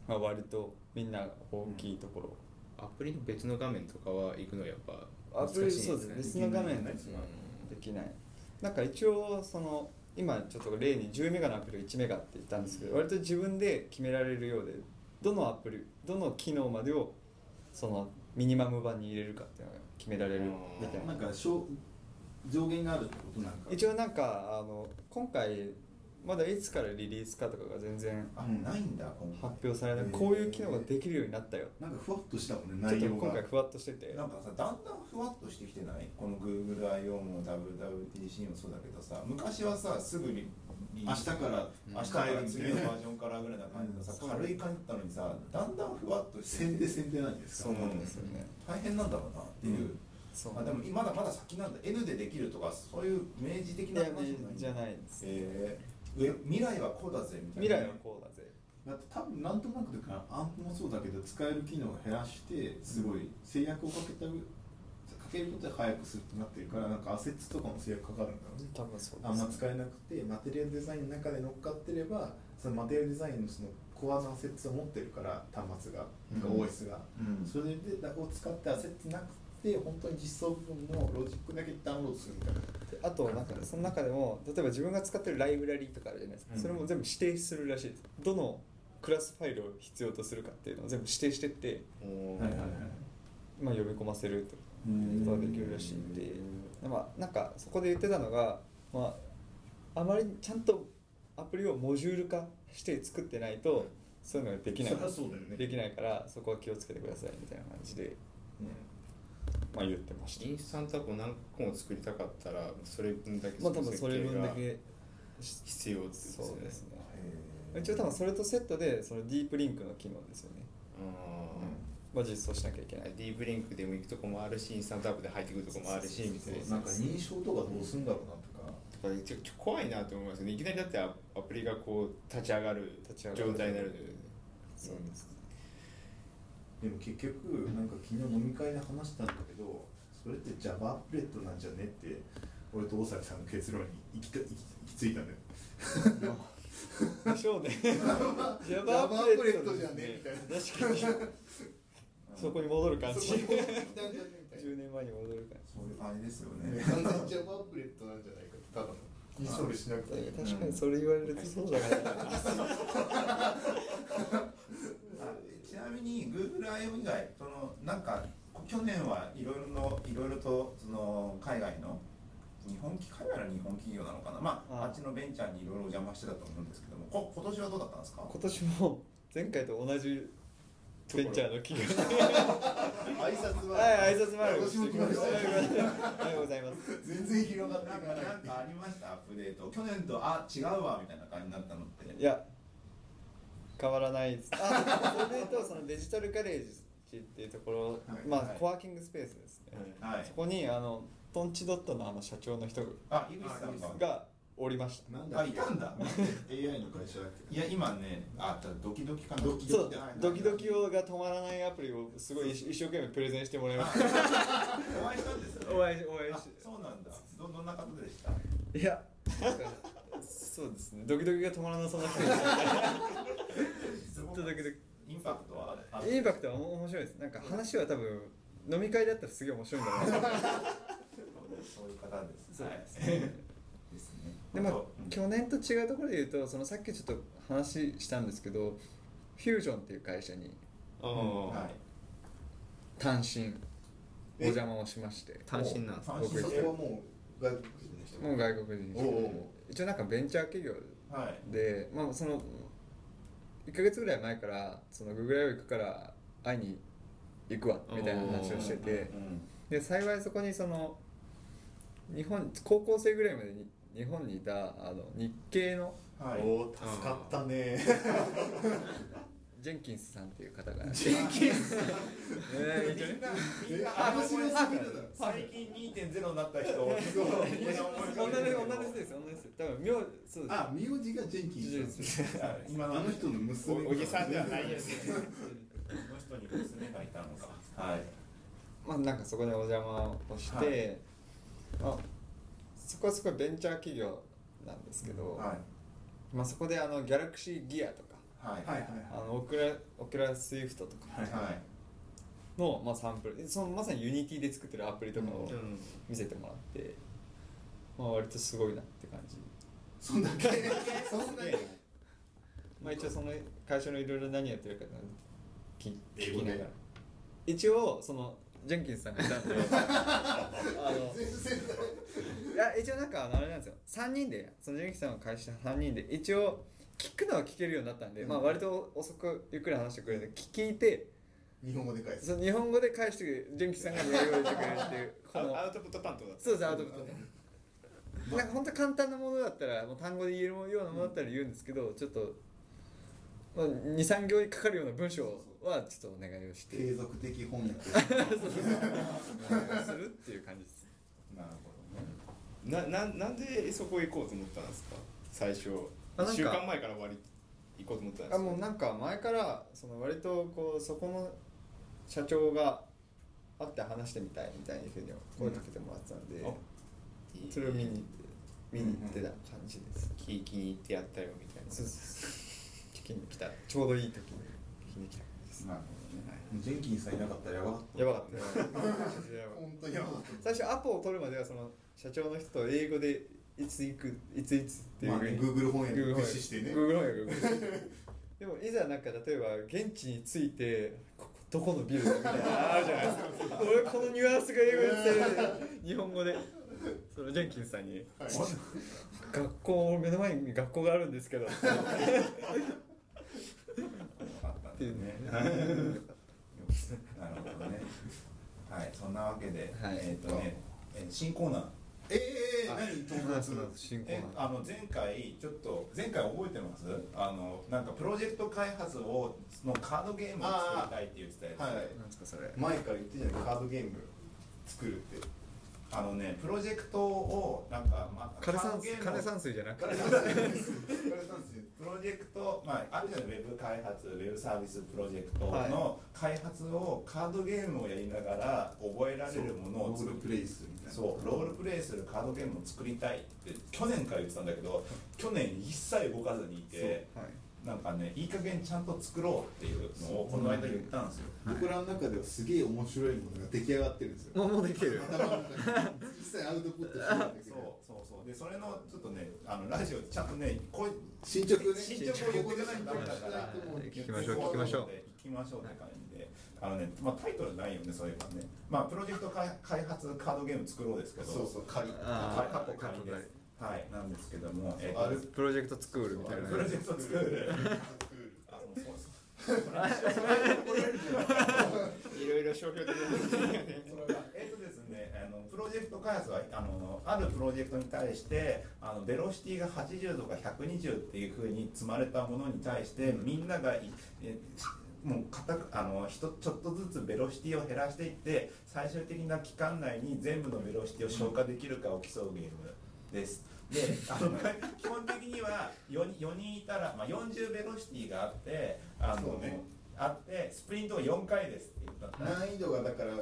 まあ、割とみんなが大きいところ、アプリの別の画面とかは行くのやっぱアプリそうです。ね。別の画面でできない。なんか一応その今ちょっと例に10メガのアプリを1メガって言ったんですけど割と自分で決められるようでどのアプリどの機能までをそのミニマム版に入れるかっていうのが決められるみたいな。なんか小上限があるってことなんか。一応なんかあの今回まだいつからリリースかとかが全然あないんだ。今回発表されないこういう機能ができるようになったよ。なんかふわっとしたもんねちょっと内容が今回ふわっとしてて。なんかさだんだんふわっとしてきてない？この GoogleIO も WWDC もそうだけどさ。昔はさすぐリリ明日から。明日から次のバージョンからぐらいな感じのさうん。軽い感じだったのにさだんだんふわっとして。先手先手なんですかそうなん。ですよね大変なんだろうなっていう、そう。あでもまだまだ先なんだ。N でできるとかそういう明示的な話じゃないですえー。上未来はこうだぜみたい未な来はこうだぜ。だって多分なんとなくだからアンプもそうだけど使える機能を減らしてすごい制約をかけたかけることで早くするってなってるからなんかアセッツとかも制約かかるんだろうね。多分そうあんま使えなくてマテリアルデザインの中で乗っかってればそのマテリアルデザインのそのコアなアセッツを持ってるから端末が、うん。OS が、うん。それでを使ってアセッツなくて本当に実装部分のロジックだけダウンロードするみたいな。であとなんかその中でも例えば自分が使ってるライブラリーとかあるじゃないですか、うん。それも全部指定するらしいです。どのクラスファイルを必要とするかっていうのを全部指定してって、はいはいはい。まあ、読み込ませるとうんことができるらしいんで、まあ、なんかそこで言ってたのが、まあ、あまりちゃんとアプリをモジュール化して作ってないとそういうのができない。ね。できないからそこは気をつけてくださいみたいな感じで、まあ、言ってました。インスタントアプリを何個も作りたかったらそれ分だけまあ多分それ分だけ必要ってことですよね。そうですね。へー。一応多分それとセットでそのディープリンクの機能ですよね。あまあ実装しなきゃいけない。ーディープリンクでも行くとこもあるしインスタントアップで入ってくるとこもあるしみたいななんか認証とかどうすんだろうなとか。ちょちょ怖いなと思いますね。いきなりだってアアプリがこう立ち上がる立ち上がる。状態になるそうですでも結局なんか昨日飲み会で話したんだけどそれって Java アップレットなんじゃねって俺と大崎さんの結論に行きた行き行き着いたのよでしょうね。Java アップレットじゃねみたいな。確かに。そこに戻る感じ。そこに行ったんじゃねみたい10年前に戻る感そういう感じですよなね。完全に Java アップレットなんじゃないかただのインストールしなくてじ確かにそれ言われるとそうだなあちなみに GoogleIO 以外そのなんか去年はいろいろのいろいろとその海外の日本海外の日本企業なのかな。まあああ。っちのベンチャーにいろいろお邪魔してたと思うんですけどもこ今年はどうだったんですか？今年も前回と同じベンチャーの企業挨拶は。はい挨拶回り私も来ましたおは。ようございます全然広がっていない。なんかありました？アップデート。去年とあ違うわみたいな感じになったのって。いや変わらないです。あそれとそのデジタルガレージっていうところ、はい。まあ、はいコワーキングスペースですね、はい。そこにあのトンチドットのあの社長の人あ井口さんが。がおりました。なんだあいたんだ。AI の会社だっけいや今ねあドキドキかな。ドキそうはいドキドキをが止まらないアプリをすごい一一生懸命プレゼンしてもらいました。お会いしたんですよね。お会いお会いあしそうなんだ。どどんな方でした？いやそうですね。ドキドキが止まらなそうな人でした ずっとドキドインパクトはインパクトは面白いですなんか話は多分飲み会だったらすげえ面白いんだろうな。そういう方です。はいですねですねでまあうん。去年と違うところで言うとそのさっきちょっと話したんですけどフュージョンっていう会社にあはい。単身お邪魔をしまして。単身なんですか？僕単身。それはもう外国人の人もう外国人おうおう。一応なんかベンチャー企業はい。で、まあ、その1か月ぐらい前からその Google 行くから会いに行くわみたいな話をしてて。で幸いそこにその日本高校生ぐらいまでに日本にいたあの日系のはい。おお助かったね。ジェンキンスさんっていう方が。ジェンキンス。えーみんなみんなああの面白すぎるだろ最近2.0になった人。同じ同じです同じです。多分名そうです。あ名字がジェンキン。ス今のあの人の娘おじさんではないです この人に娘がいたのか。はい。まあなんかそこでお邪魔をして、はまあ、そこはすごいベンチャー企業なんですけど、はい。まあ、そこであの Galaxy Gear とかはい。はいはいあの Oculus Oculus Rift とかはいはい。の、まあ、サンプルそのまさに Unity で作ってるアプリとかをうん。見せてもらって、まあ、割とすごいなって感じ、そんだけ？そんだけまあ、一応その会社のいろいろ何やってるか聞きながら。一応そのジェンキンスさんがいたんで。あの全然いや一応なんかあれなんですよ。3人でそのジェンキンスさんが会社3人で一応聞くのは聞けるようになったんで、まあ割と遅くゆっくり話してくれるんで聞いて日本語で返す。日本語で返してくれるジェンキンスさんが英語でしてくれるっていうこのアウトプット担当だった。そうですアウトプットでなんか本当簡単なものだったらもう単語で言えるようなものだったら言うんですけどちょっと、まあ、23行にかかるような文章はちょっとお願いをして。継続的翻訳。するっていう感じです。なるほどね。なななんでそこ行こうと思ったんですか？最初。あなんか。1週間前から割り行こうと思ったんですか？あもうなんか前からその割とこうそこの社長が会って話してみたいみたいなふうに声かけてもらってたんで、いい。それを見に行って見に行ってた感じです、気気に入ってやったよみたいな。そうそう聞きに来た。ちょうどいい時に聞きに来た。感じですなるほどね。ジェンキンさんいなかったらやばかった。やばかった。本当にやばかった。最初アポを取るまではその社長の人と英語でいつ行くいついつっていう。まあね Google 翻訳駆使してね。Google 翻訳。でもいざなんか例えば現地に着いてここどこのビルだみたいなのあるじゃないですか。俺このニュアンスが英語で伝える日本語で。そのジェンキンスさんに。はい。学校目の前に学校があるんですけどっていうね。ね なるほどね。はいそんなわけで、はい。えっ、とね、えー新コーナー。ええー、何？友達新えあの前回ちょっと前回覚えてます？あのなんかプロジェクト開発をのカードゲームを作りたいって言ってたやつ。はい。なんですかそれ。前から言ってたじゃない？カードゲーム作るってあのねプロジェクトをなんか、まあ、枯山カードゲームを枯山水じゃなくて。プロジェクト、まあ、あるじゃないウェブ開発ウェブサービスプロジェクトはい。の開発をカードゲームをやりながら覚えられるものを作るロールプレイするみたいな。そう。ロールプレイするカードゲームを作りたいって去年から言ってたんだけど去年一切動かずにいてはいなんかねいい加減ちゃんと作ろうっていうのをこの間言ったんですよ、僕らの中ではすげえ面白いものが出来上がってるんですよ。もうもうできる。頭の中で一切アウトプットしないんだけそうどそうそう。でそれのちょっとねあのラジオでちゃんとねこう進捗ね。進捗を言っていかないとダメだから。聞きましょう聞きましょう。行きましょうって感じで。あのね、まあ、タイトルないよねそういえばね。まあプロジェクト開開発カードゲーム作ろうですけど。そうそう仮。あカッコ仮ですはいなんですけども、えっとあれプロジェクトスクールみたいな。プロジェクト作るあもうそうそういろいろ商標的なえっとですね、あのプロジェクト開発はあのあるプロジェクトに対してあのベロシティが80とか120っていうふうに積まれたものに対してみんながいえもう固くあのひとちょっとずつベロシティを減らしていって最終的な期間内に全部のベロシティを消化できるかを競うゲームです。であの基本的には 4, 4人いたら、まあ、40ベロシティがあってあの、ね。あってスプリントが4回ですって言った難易度がだから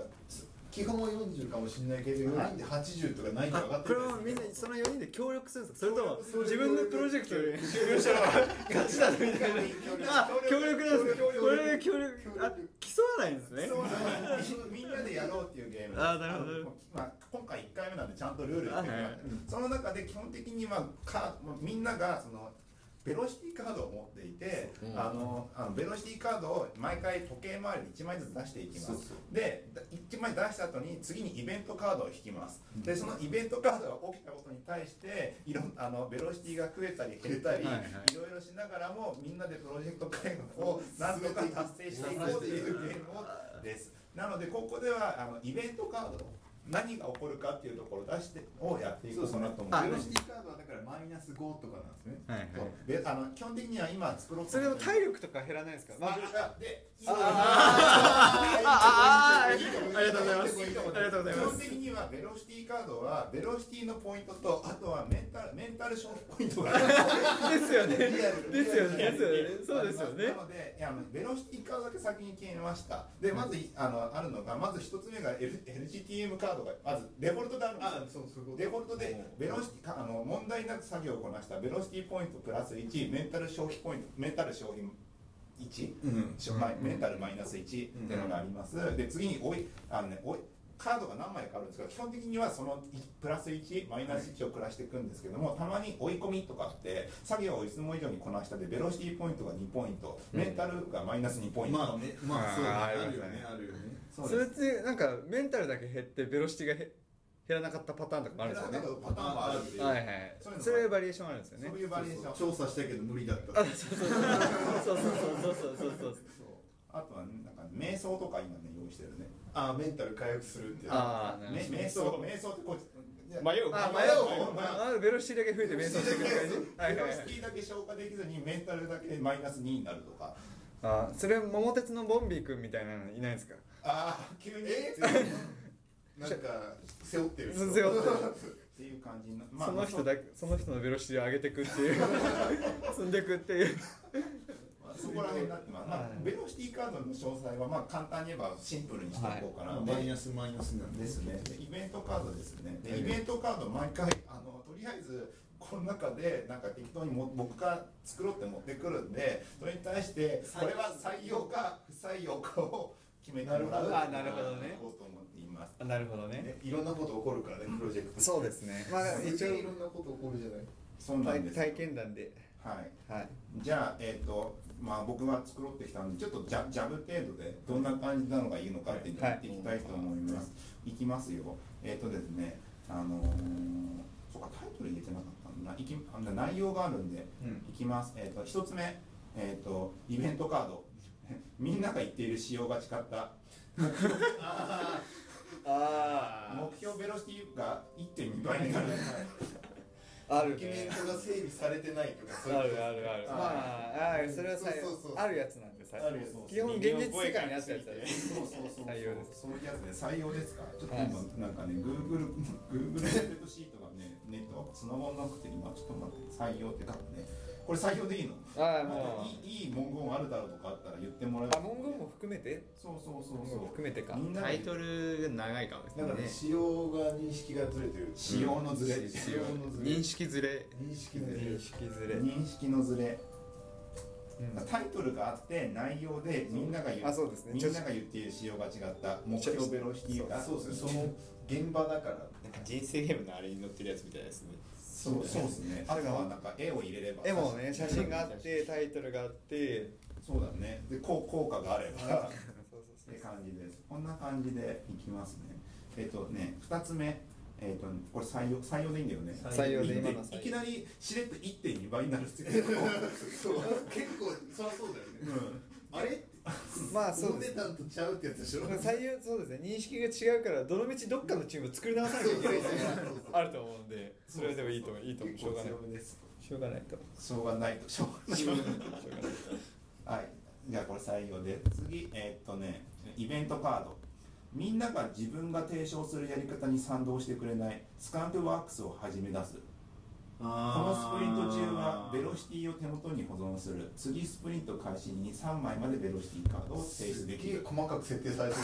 基本は40かもしれないけど4人で80とか難易度あ上がってこるれはみんなその4人で協力するんですか？それとも自分のプロジェクトで終了したら勝ちだみたいなあ協力なんですかこれ協力。あ競わないんですね。みんなでやろうっていうゲーム。あーなるほど。まあ、今回1回目なんでちゃんとルール言ってもら。ってその中で基本的にはかもうみんながそのベロシティカードを持っていて、あのあのベロシティカードを毎回時計回りで1枚ずつ出していきます。で1枚出した後に次にイベントカードを引きます、でそのイベントカードが起きたことに対していろんあのベロシティが増えたり減ったり、はいはいい。ろいろしながらもみんなでプロジェクト開発をなんとか達成していこうというゲームをです。なのでここではあのイベントカード何が起こるかっていうところを出してをやっていこうかなと思ってあイナス5とかなんですね。はいそうであの基本的には今作ろうとそれでも体力とか減らないですか？まああでああありがとうございます。ありがとうございます。基本的にはベロシティカードはベロシティのポイントとあとはメンタルメンタル消費ポイントがですよね。ですよね。ですよね。そうですよね。なのでいやあのベロシティカードだけ先に決めましたでまずあのあるのがまず一つ目が、L、LGTM カードがまずデフォルトであるんですよあそうそうデフォルトでベロシティあの問題なく作業をこなしたベロシティポイントプラス1メンタル消費ポイントメンタル消費1、うん。メンタルマイナス1っていうのがあります、で次に追いあの、ね、追いカードが何枚かあるんですけど基本的にはそのいプラス1マイナス1を暮らしていくんですけども、たまに追い込みとかって作業をいつも以上にこなしたでベロシティポイントが2ポイント、メンタルがマイナス2ポイント、まあねまあそうあるよねねあるよね。それっそうです。てなんかメンタルだけ減ってベロシティがへ減らなかったパターンとかもあるんですよね。なんかパターンもあるんで、はいはいそういうバリエーションあるんですよね。そういうバリエーション調査したけど無理だった。あそうそうそうそうそうそうそうそうそうあとはなんか瞑想とか今ね用意してるねあーメンタル回復するっていうあーなるめほど瞑想瞑想ってこう迷うあ迷迷ううあベロシティだけ増えて瞑想してくる感じはいベロシティだけ消化できずにメンタルだけマイナス2になるとかあそれ桃鉄のボンビー君みたいなのいないんですかああ急にえなんか背負ってる人。背負ってる。っていう感じの、その人だけその人のベロシティを上げていくっていう。積んでいくっていう。まあそこら辺になってます、まあはい。ベロシティカードの詳細はまあ簡単に言えばシンプルにしておこうかな、でマイナスマイナスなんでですね。でイベントカードですね。ではい。イベントカード毎回あのとりあえずこの中でなんか適当にも僕が作ろうって持ってくるんでそれに対してこれは採用か不採用かを決めてもらうなるほど。あなるほどね。こうと思っています。なるほどね。いろんなこと起こるからねプロジェクト。そうですね。まあ一一応。い応ろんなこと起こるじゃない？そうなんです体体験談で。はい。はい。じゃあ、えっ、と、まあ、僕が作ろうってきたんで、ちょっとジャジャブ程度で、どんな感じなのがいいのかっていうのをっていきたいと思います。い、きますよ。えっ、とですね、あのー、そうか、タイトル入れてなかったんだ。な。いき、あの内容があるんで、いきます。えっ、と、一つ目、えっ、と、イベントカード。みんなが言っている仕様が誓った。あ 目標ベロシティが1.2倍になる。あるドキュメンねトが整備されてないとかそういうあるあるある。あまああそれはさそうそうそうあるやつなんでさあるやつ基本現実世界にあったやつだね。そうそうそう。採用ですそういうやつね、採用ですか。ちょっとはい今、なんかね、Google、Google スプレッドシートがね、ネットが繋がんなくて、今ちょっと待って、採用って多分ね。これ採用でいいの。あもう。いい、いい文言あるだろうとかあったら言ってもらえあ文言も含めて？そうそうそうそう。含めてか。みんなタイトルが長いかもですね。なんかね仕様が認識がずれてる。仕様のズレ。仕様のずれ。認識ずれ。認識ずれ。認識ずれ。認識のズレ。うん。タイトルがあって、内容でみんなが言う。あそうですね。みんなが言っている仕様が違った。目標ベロシティが。そうですねその現場だから。なんか人生ゲームのあれに載ってるやつみたいですねそう、そうですね。あとはなんか絵を入れれば。絵もね写真があってタイトルがあってそうだね。で、こう効果があれば。そうそうって感じです。こんな感じでいきますね。えっ、とね、二つ目、えっ、とこれ採用採用でいいんだよね。採用でい採用いきなりしれっと1.2倍になるっていう。そう結構そりゃそうだよねあれ まあそうですとちゃうってやつでしょ採用そうですね。認識が違うからどの道どっかのチームを作り直さなきゃいけないあると思うんでそれでもいいといいと思うしょうがない。しょうがないと。しょうがない。としょうがない。はい。じゃあこれ採用で。次えっ、とねイベントカード。みんなが自分が提唱するやり方に賛同してくれない。スカンクワークスを始め出す。このスプリント中はベロシティを手元に保存する。次スプリント開始に3枚までベロシティカードを提出できる。細かく設定されてる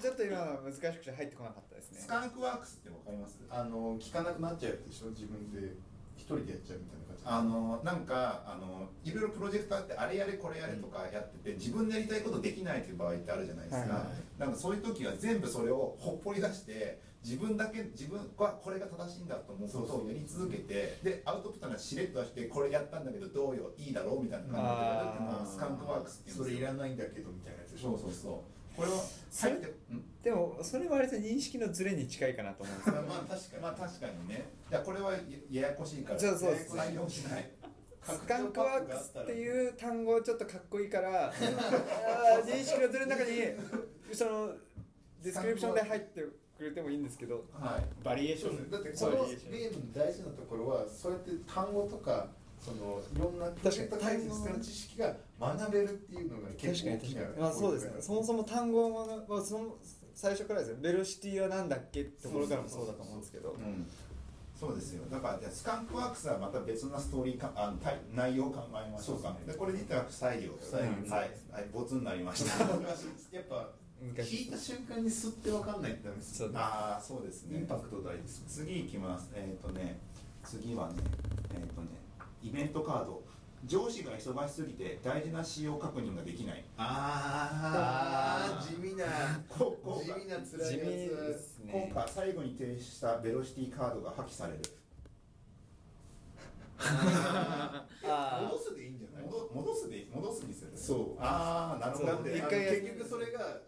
ちょっと今は難しくて入ってこなかったですね。スカンクワークスってわかります？あの聞かなくなっちゃうでしょ自分で一人でやっちゃうみたいな感じ。あのなんかあのいろいろプロジェクトあってあれやれこれやれとかやってて自分でやりたいことできないという場合ってあるじゃないですか、はい。なんかそういう時は全部それをほっぽり出して自分だけ自分はこれが正しいんだと思うことをやり続けてでアウトプットがしれっと出してこれやったんだけどどうよいいだろうみたいな感じでやるっていうのはスカンクワークスっていうんそれいらないんだけどみたいなやつでしょ。そうそうそう。これはでもそれは割と認識のズレに近いかなと思うんですよ。まあ確かに。まあ確かにね。いやこれはやややこしいからそうそう採用しない。 Skunk Works っていう単語ちょっとかっこいいから認識のズレの中にその description で入ってくれてもいいんですけどはい。バリエーション。だってこのゲームの大事なところはそうやって単語とかそのいろんなプロジェクト解説の知識が学べるっていうのが結構大きなまあそうですね。そもそも単語はまあその最初からですねベロシティはなんだっけってところからもそうだと思うんですけど。うん、そうですよ。だからじゃあスカンクワークスはまた別なストーリーかあの内容を考えましょうか。ですね。でこれ実は不採用。不採用。はい、はい、ボツになりました。やっぱ聞いた瞬間に吸ってわかんないってダメですそうああそうですね。インパクト大事です次いきます。えっ、とね次はねええっ、とねイベントカード。上司が忙しすぎて大事な仕様確認ができない。あー。地味なここ地味な辛いやつ。地味です今ね回最後に提出したベロシティカードが破棄される。あ戻すでいいんじゃない？戻戻すで戻すにする。そう。ああなるほど結局それが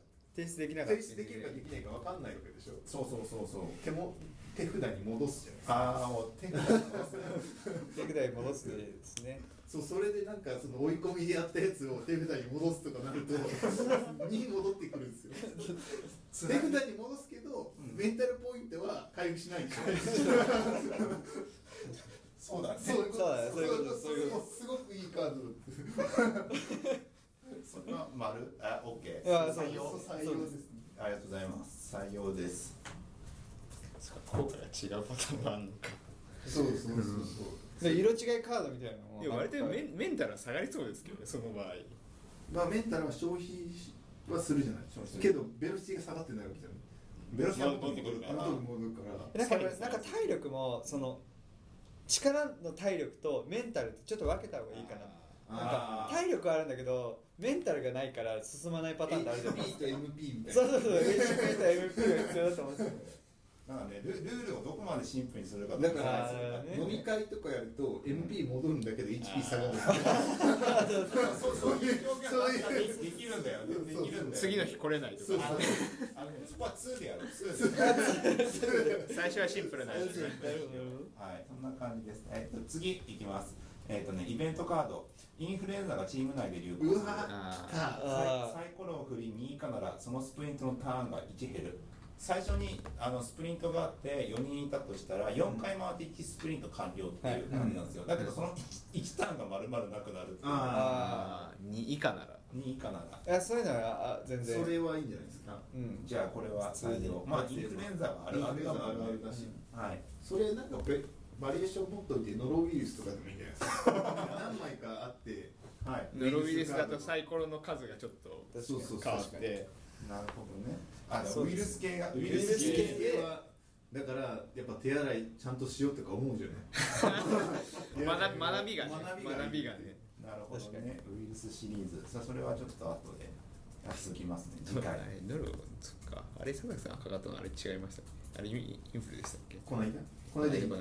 提出できなかった。提出できるかできないか分かんないわけでしょ。そうそうそうそう。手も手札に戻すじゃないですか。ああもう手が手札に戻す ですね。そうそれでなんかその追い込みでやったやつを手札に戻すとかなると に戻ってくるんですよ。手札に戻すけど、うん。メンタルポイントは回復しない。そうだね。そういうこと。そういうこと。すごくいいカードそれは丸あオッケいやー採用。採用ですね。ありがとうございます。採用です。効果が違うパターンが。あるのかそうそうそう。そうで色違いカードみたいなのもいや割とメンメンタルは下がりそうですけどねその場合。まあメンタルは消費はするじゃない。けどベロシティが下がってないわけじゃない。ベロシティが戻ってくるから。元に戻るからなんかなんか体力もその力の体力とメンタルってちょっと分けた方がいいかななんか体力あるんだけどメンタルがないから進まないパターンってあるじゃないです HP かと MP みたいな。そうそうそう HP と MP が必要だと思うんですよなんかねルルールをどこまでシンプルにするかだからね。飲み会とかやると MP 戻るんだけど HP 下がる。そうそういう。表現そういうはでできるんだよね。できるんだよ次の日来れないとそうか。あのねそこは2でやる。2で最初はシンプルなやつね。はいそんな感じです。えっと次いきます。えっとねイベントカードインフルエンザがチーム内で流行する。サイサイコロを振り2以下ならそのスプリントのターンが1減る。最初にあのスプリントがあって4人いたとしたら4回回って1スプリント完了っていう感じなんですよ、だけどその 1, ターンが丸々なくなるっていう。ああ2以下なら。2以下なら。いやそういうのはあ全然。それはいいんじゃないですか。うん。じゃあこれは採用まあインフルエンザがあるあるだも。んねあるあるだしはい。それなんかベバリエーション持っといてノロウイルスとかでもいいんじゃないですか。何枚かあってはい。ノロウイルスだとサイコロの数がちょっとそうそう変わってなるほどね。あウイルス系がウイルス系。系はだからやっぱ手洗いちゃんとしようとか思うじゃない。学び学びがね。学びがね。なるほど確かねウイルスシリーズ。さあそれはちょっと後でやっておきますね。次回。あれノロそっか。あれ佐々木さんかかったのあれ違いましたっけ？あれインインフルでしたっけ？この間？この間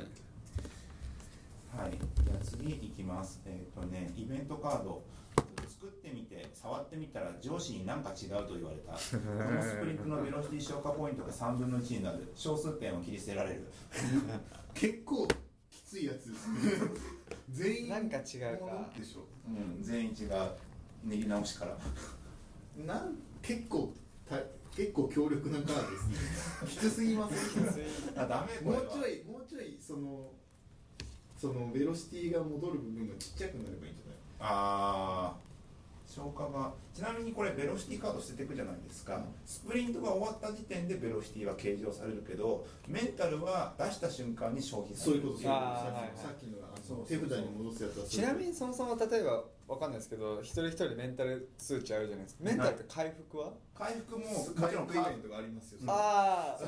はい、じゃあ次いきます。えっ、とね、イベントカード。作ってみて、触ってみたら上司に何か違うと言われた。このスプリントのベロシティ消化ポイントが3分の1になる。小数点を切り捨てられる。結構きついやつですね全員なんか違うかでしょうん、全員違う。練り直しから。なん結構た結構強力なカードですねきつすぎません？あ、ダメこれはもうちょいもうちょいそのそのベロシティが戻る部分がちっちゃくなればいいんじゃない？あー消化がちなみにこれベロシティカード捨てていくじゃないですか、スプリントが終わった時点でベロシティは計上されるけどメンタルは出した瞬間に消費されるそういうことさっきのそう手札に戻すやつはちなみにそもそも例えばわかんないですけど一人一人メンタル数値あるじゃないですか。メンタルって回復は？回復ももち回ろんカー復イベントがありますよ。ああ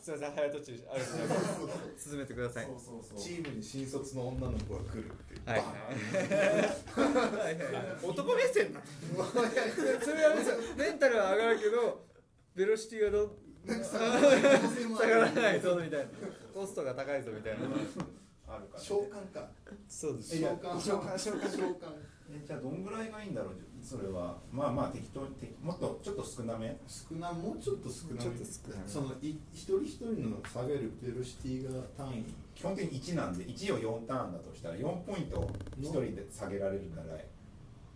すいません早とちりあるんで進めてください。そうそうそうチームに新卒の女の子が来るっていう。はい。はい男目線なの？それはですメンタルは上がるけどベロシティがど下下がらないぞみたいな。コストが高いぞみたいなあるから、ね、召喚か。そうです。召喚。召喚召喚召喚。えじゃあどんぐらいがいいんだろうそれは。まあまあ適当に適もっとちょっと少なめ？少なもうちょっと少なめ。ちょっと少なめ。そのい一人一人の下げるベロシティが単位。基本的に1なんで1を4ターンだとしたら4ポイント1人で下げられるから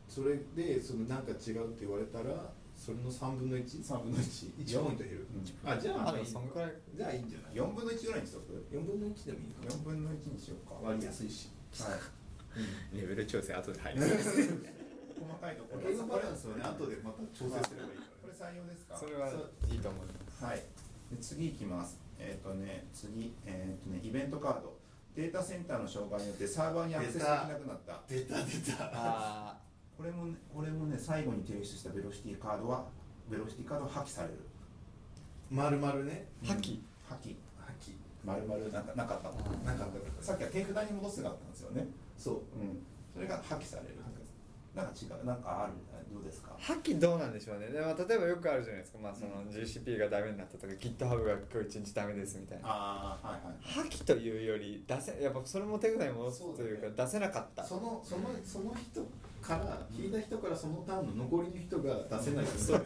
それでそのなんか違うって言われたらそれの3分の 1? 3分の1 1ポイント減るうん。あじゃああでもそんくらい。じゃあいいんじゃない？4分の1ぐらいにしとく？4分の1でもいいか4分の1にしようか。割りやすいし。はい。レベル調整後で入る。細かいところ。ゲームバランスはね後でまた調整すればいいからこれ採用ですか？それはいいと思います。はい。で次いきます。えっ、とね次えっ、とねイベントカード。データセンターの障害によってサーバーにアクセスできなくなった。出た。出た。あこれもねこれもね最後に提出したベロシティカードはベロシティカードは破棄される。丸々ね。破棄。破棄。破棄。丸々なんかなかったの？なかった。さっきは手札に戻すがあったんですよね。そう。うん。それが破棄される。なんか違う。なんかある？どうですか？破棄どうなんでしょうね。でも例えばよくあるじゃないですか、まあ、その GCP がダメになったとか GitHub が今日一日ダメですみたいな。ああはいはい破棄というより出せやっぱそれも手札に戻すというか出せなかった。そのそのその人から引いた人からそのターンの残りの人が出せないとそう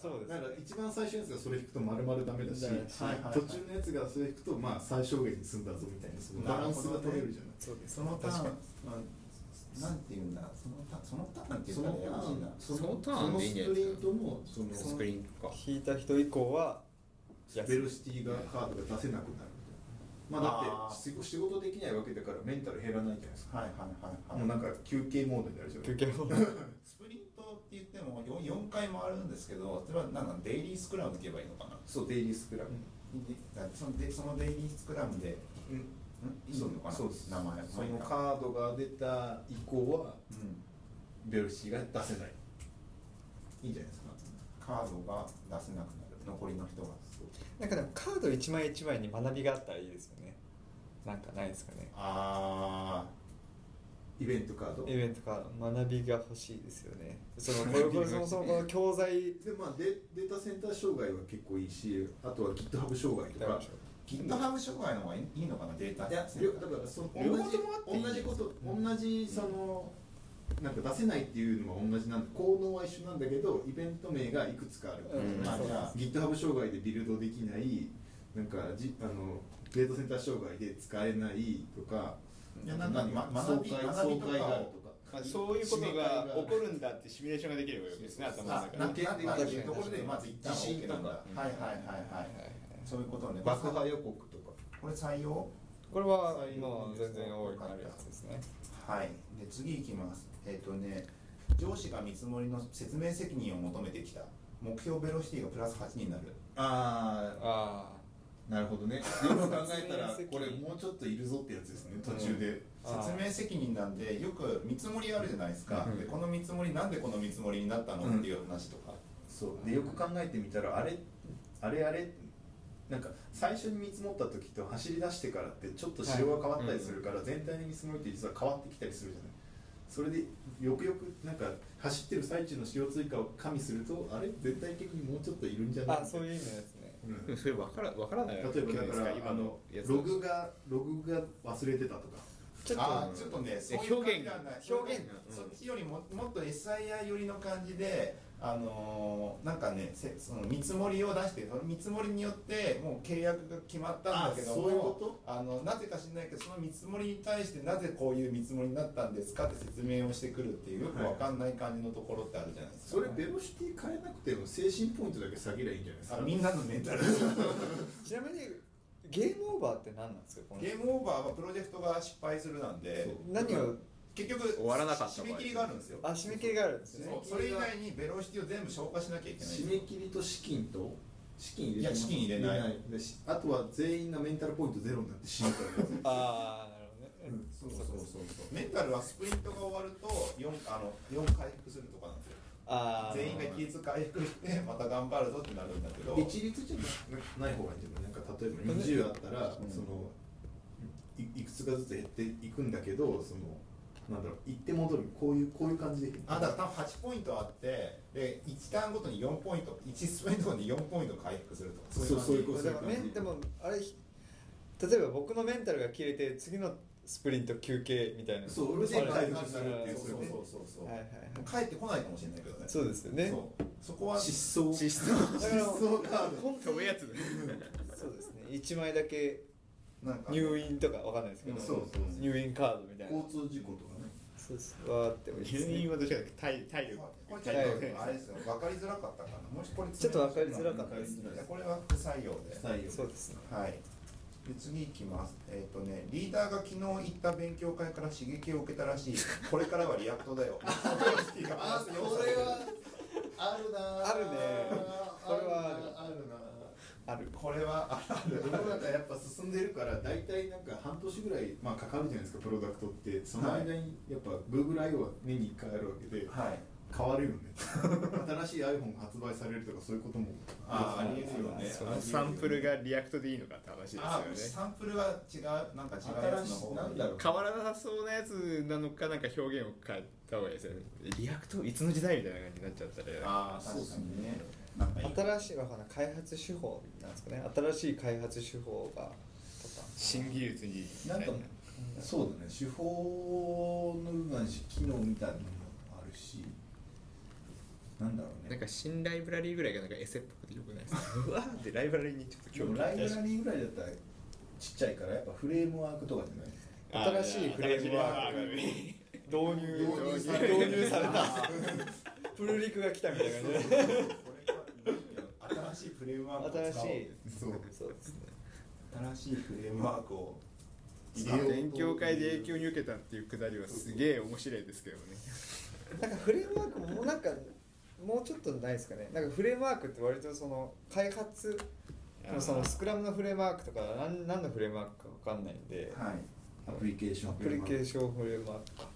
そうですだから一番最初のやつがそれ引くと丸々ダメだし、だしはい。はいはい途中のやつがそれ引くとまあ最小限に済んだぞみたいなそのバランスが取れるじゃない。そうですそのターンまあなんていうんだそのタそのターンっていうそかのターンねそのそのターンそのスプリントもそのスプリントか引いた人以降はベロシティがカードが出せなくなるまあだって仕仕事できないわけだからメンタル減らないじゃないですか。はいはいはいはい。もうなんか休憩モードになるじゃない休憩も スプリントって言っても 4, 4回回るんですけどそれはなんかデイリースクラムでいけばいいのかな？そうデイリースクラム、でそのでそのデイリースクラムでうん。ん？いいのかな？そうです。名前そのカードが出た以降はうん。ベロシティが出せない。いいんじゃないですか？カードが出せなくなる。残りの人が。なんかでもカード一枚一枚に学びがあったらいいですよねなんかないですかね。あイベントカード。イベントか学びが欲しいですよね。そのこれこれそもそも教材。でまあデデータセンター障害は結構いいしあとは GitHub 障害とか。GitHub 障害の方がいいのかなデータ。いや両だからその同両じ同じこと同じそのなんか出せないっていうのは同じなんだ効能は一緒なんだけどイベント名がいくつかある、うん。まあ GitHub 障害でビルドできないなんかじあのデータセンター障害で使えないとかいやなんかま総会学び学びとかを総会があるとかまあ、そういうことが起こるんだってシミュレーションができればいいわけですね頭のあ中でなんていうところでまず一旦地震 OK なんだ。とかはいはいはいはい。そういうことね。爆破予告とか。これ採用？これは採用もう全然大いになるやつですね。はい。で次いきます。えっ、とね上司が見積もりの説明責任を求めてきた。目標ベロシティがプラス8になる。あああなるほどね。よく考えたらこれもうちょっといるぞってやつですね途中で、説明責任なんでよく見積もりあるじゃないですか、うん。でこの見積もりなんでこの見積もりになったの、うんっていう話とか。そう。でよく考えてみたらあれあれあれなんか最初に見積もった時と走り出してからってちょっと仕様が変わったりするから、全体の見積もりって実は変わってきたりするじゃない。それでよくよくなんか走ってる最中の仕様追加を加味するとあれ？全体的にもうちょっといるんじゃない？ああそういう意味ですねうん。それ分から分からない例えばだから今あのログがログが忘れてたとか。ちょっとちょっとねそういう表現表現そっちよりももっと SIR 寄りの感じであのーなんかねせその見積もりを出してその見積もりによってもう契約が決まったんだけどもあのなぜか知らないけどその見積もりに対してなぜこういう見積もりになったんですかって説明をしてくるっていうよくわかんない感じのところってあるじゃないですか、それベロシティ変えなくても精神ポイントだけ下げりゃいいんじゃないですか？あみんなのメンタル。ちなみにゲームオーバーって何なんですか？ゲームオーバーはプロジェクトが失敗するなんで何を結局終わらなかった締め切りがあるんですよ。あ締め切りがあるんですね。そう。それ以外にベロシティを全部消化しなきゃいけない。締め切りと資金と資金入れていや資金入れない。あとは全員がメンタルポイントゼロになって死ぬか。ら ああなるほどね、そうそうそうそう。メンタルはスプリントが終わると 4, あの4回復するとかなんですよ。あー全員が規律回復してまた頑張るぞってなるんだけど。一律じゃない方がいいんじゃない？なんか例えば20あったら、うん。そのいいくつかずつ減っていくんだけどそのなんだろう行って戻るこういうこういう感じであだから多分8ポイントあってで1ターンごとに4ポイント1スプリントに4ポイント回復するとか。そうそういうことでもねでもあれ例えば僕のメンタルが切れて次のスプリント休憩みたいなそう俺で回復するっていうそうそうそうそうはいはい帰ってこないかもしれないけどね。そうですよね。そう。そこは失踪。失だから失踪カード。本当に飛ぶやつそうですね。1枚だけなんか入院とかわかんないですけど、そうそうそう。入院カードみたいな。交通事故とかねそうですわーって置いて入院はどちらか体体力これちょっとあれですよ。分かりづらかったかな。もしこれちょっと分かりづらかったです。いやこれは不採用で。採用そうですね。はい。で次いきます。えっ、とねリーダーが昨日行った勉強会から刺激を受けたらしい。これからは React だよ。あこれはあるなあるね。これはある。なある。これはある。世の中やっぱ進んでるから大体なんか半年ぐらい、まあ、かかるじゃないですかプロダクトって。その間にやっぱ GoogleIO は年に1回あるわけではい。変わるよね。新しい iPhone が発売されるとかそういうこともあーありえるよね。そのサンプルが Reactでいいのかって話あですよね。サンプルは違うなんか違うやつの方が変わらなさそうなやつなのかなんか表現を変えた方がいいですよね。 React いつの時代みたいな感じになっちゃったらああ確かにねなんかいい。新しいわかんない開発手法なんですかね。新しい開発手法がとか新技術に。なんかそうだね。手法の部分だし機能みたいなのもあるしなんだろうね。なんか新ライブラリーぐらいがなんかエセっぽくてよくないですか？うわーってライブラリーにちょっとで興味。もライブラリーぐらいだったらちっちゃいからやっぱフレームワークとかじゃない。新しいフレームワークク導入導入され導入された。プルリクが来たみたいな感じ新しいフレームワークを使おう新しい。そう。そう。ですね新しいフレームワークを勉強会で影響に受けたっていうくだりはすげえ面白いですけどね。なんかフレームワークももうなんかもうちょっとないですかね。なんかフレームワークって割とその開発そのスクラムのフレームワークとか何何のフレームワークかわかんないんで。はい。アプリケーションアプリケーションフレームワーク。か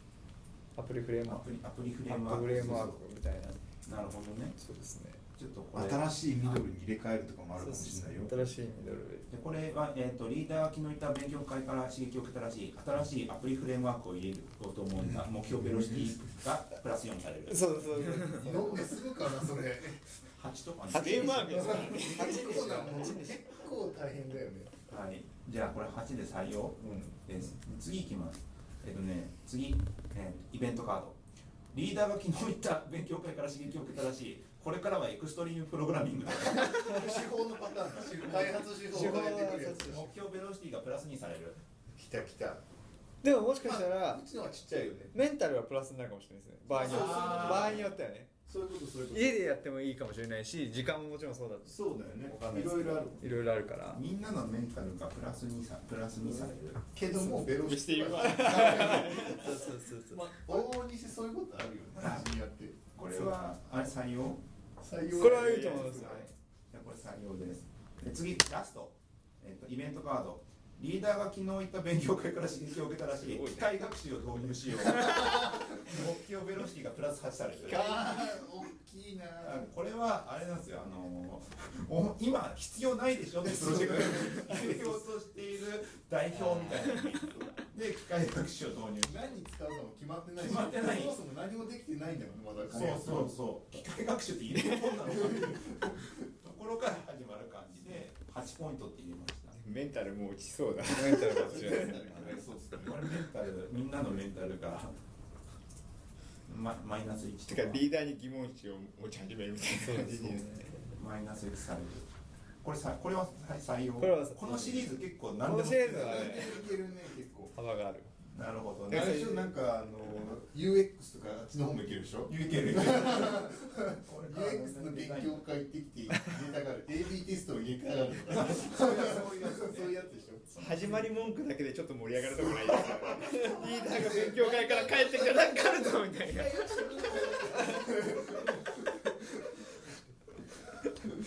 アプリフレームワーク。アプリフレームワークみたいな。なるほどね。そうですねちょっとこれ新しいミドルに入れ替えるとかもあるかもしれないよ。新しいミドル。でこれは、えー、とリーダーが昨日いた勉強会から刺激を受けたらしい新しいアプリフレームワークを入れること思うんだ目標ベロシティがプラス4される。そうそう井上すぐかなそれ8 とかねフレームワークですか結構なもん結構大変だよねはい、じゃあこれ8で採用です。次いきます。えっとね、次、えーイベントカード。リーダーが昨日言った勉強会から刺激を受けたらしい。これからはエクストリームプログラミング。だ。手法のパターンだ開発手法を変えてくるやつ目標ベロシティがプラスにされる。来た来た。でももしかしたらうちのはちっちゃいよね。メンタルはプラスになるかもしれないですね。場合によって。場合によってはね。そういうことそういうこと。家でやってもいいかもしれないし時間ももちろんそうだと。そうだよね。わかんないいろいろあるいろいろあるから。みんなのメンタルがプラスにさプラスにされる。けどもベロシティは。そうそうそうそう。まあ往々にしてそういうことあるよね。やって。これはあれ採用？採用これはいいと思いますはい。じゃこれ採用です。で次ラスト。えっとイベントカード。リーダーが昨日行った勉強会から刺激を受けたらしい。機械学習を導入しよう。目標ベロシティがプラス8される。あー大きいなあこれはあれなんですよ。あのお今必要ないでしょってプロジェクトに入れようとしている代表みたいな。で機械学習を導入。何に使うかも決まってないし決まってないそもそも何もできてないんだもんまだそうそうそう。機械学習って入れるもんなのかっていうところから始まる感じで8ポイントって入れました。メンタルもう落ちそうだメンタルが強いそうっすね。これメンタルみんなのメンタルがママイナス1てとか。かリーダーに疑問視を持ち始めるみたいな感じにマイナス1される。これさこれは採用。これはこのシリーズ結構何こでものシリーズはねいけるね結構。幅があるなるほどあねれでしょなんかあの UX とかあっちの方もいけるでしょ？UX の勉強会行ってきて 入れたがる。AB テストを入れ替えられる。そういうやつそういうやつでしょ？始まり文句だけでちょっと盛り上がるとこないですかリーダーが勉強会から帰ってきたらなんかあるぞみたいな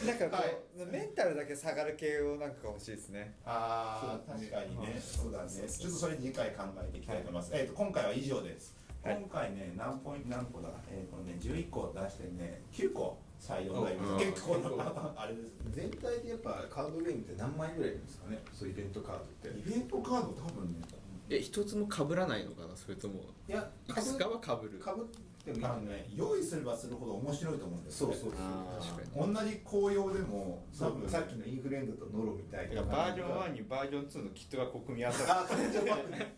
なんかこう、はい。メンタルだけ下がる系をなんか欲しいですね。ああ確かにね。そうだね。ちょっとそれ次回考えていきたいと思います、えっ、と今回は以上です、はい。今回ね何ポイント何個だ？えっ、とね11個出してね9個採用になります。お結構な あれです全体でやっぱカードゲームって何枚ぐらいいるんですかね？そういうイベントカードって。イベントカード多分ね。え一つも被らないのかなそれとも。いやいくつかは被る。かぶっても多分ね用意すればするほど面白いと思うんですよそうそうそう。あー。確かに同じ紅葉でも多分さっきのインフルエンザとノロみたいてなかバージョン1にバージョン2のキットがこう組み合わさってあ拡張パック。ね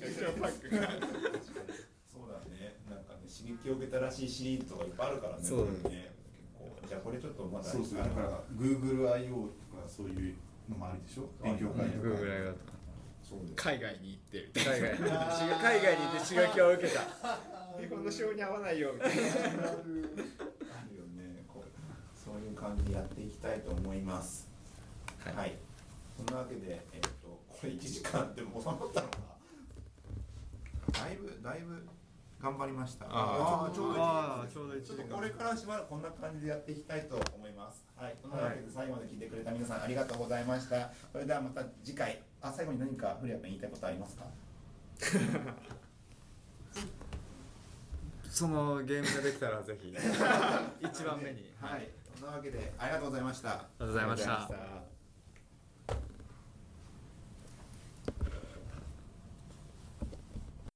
拡張パック。が そうだね。なんかね刺激を受けたらしいシリーズとかいっぱいあるからね。そうこれね。結構じゃあこれちょっとまだそうそう。だから GoogleIO とかそういうのもあるでしょ？勉強会とか。グーグルがとか。そうです。海外に行って海外に 海外に行って刺激を受けた日本の性に合わないよみたいな。あるよね。こうそういう感じでやっていきたいと思います。はい、そんなわけでえっ、とこれ1時間でも収まったのかだいぶだいぶ頑張りました。あーちょうどあーちょうど1ちょっとこれからしばらくこんな感じでやっていきたいと思います。はい、そんなわけで最後まで聞いてくれた皆さんありがとうございました。それではまた次回。あ、最後に何か古谷君言いたいことありますか？そのゲームができたらぜひ。一番目に。はい、そんなわけでありがとうございました。ありがとうございました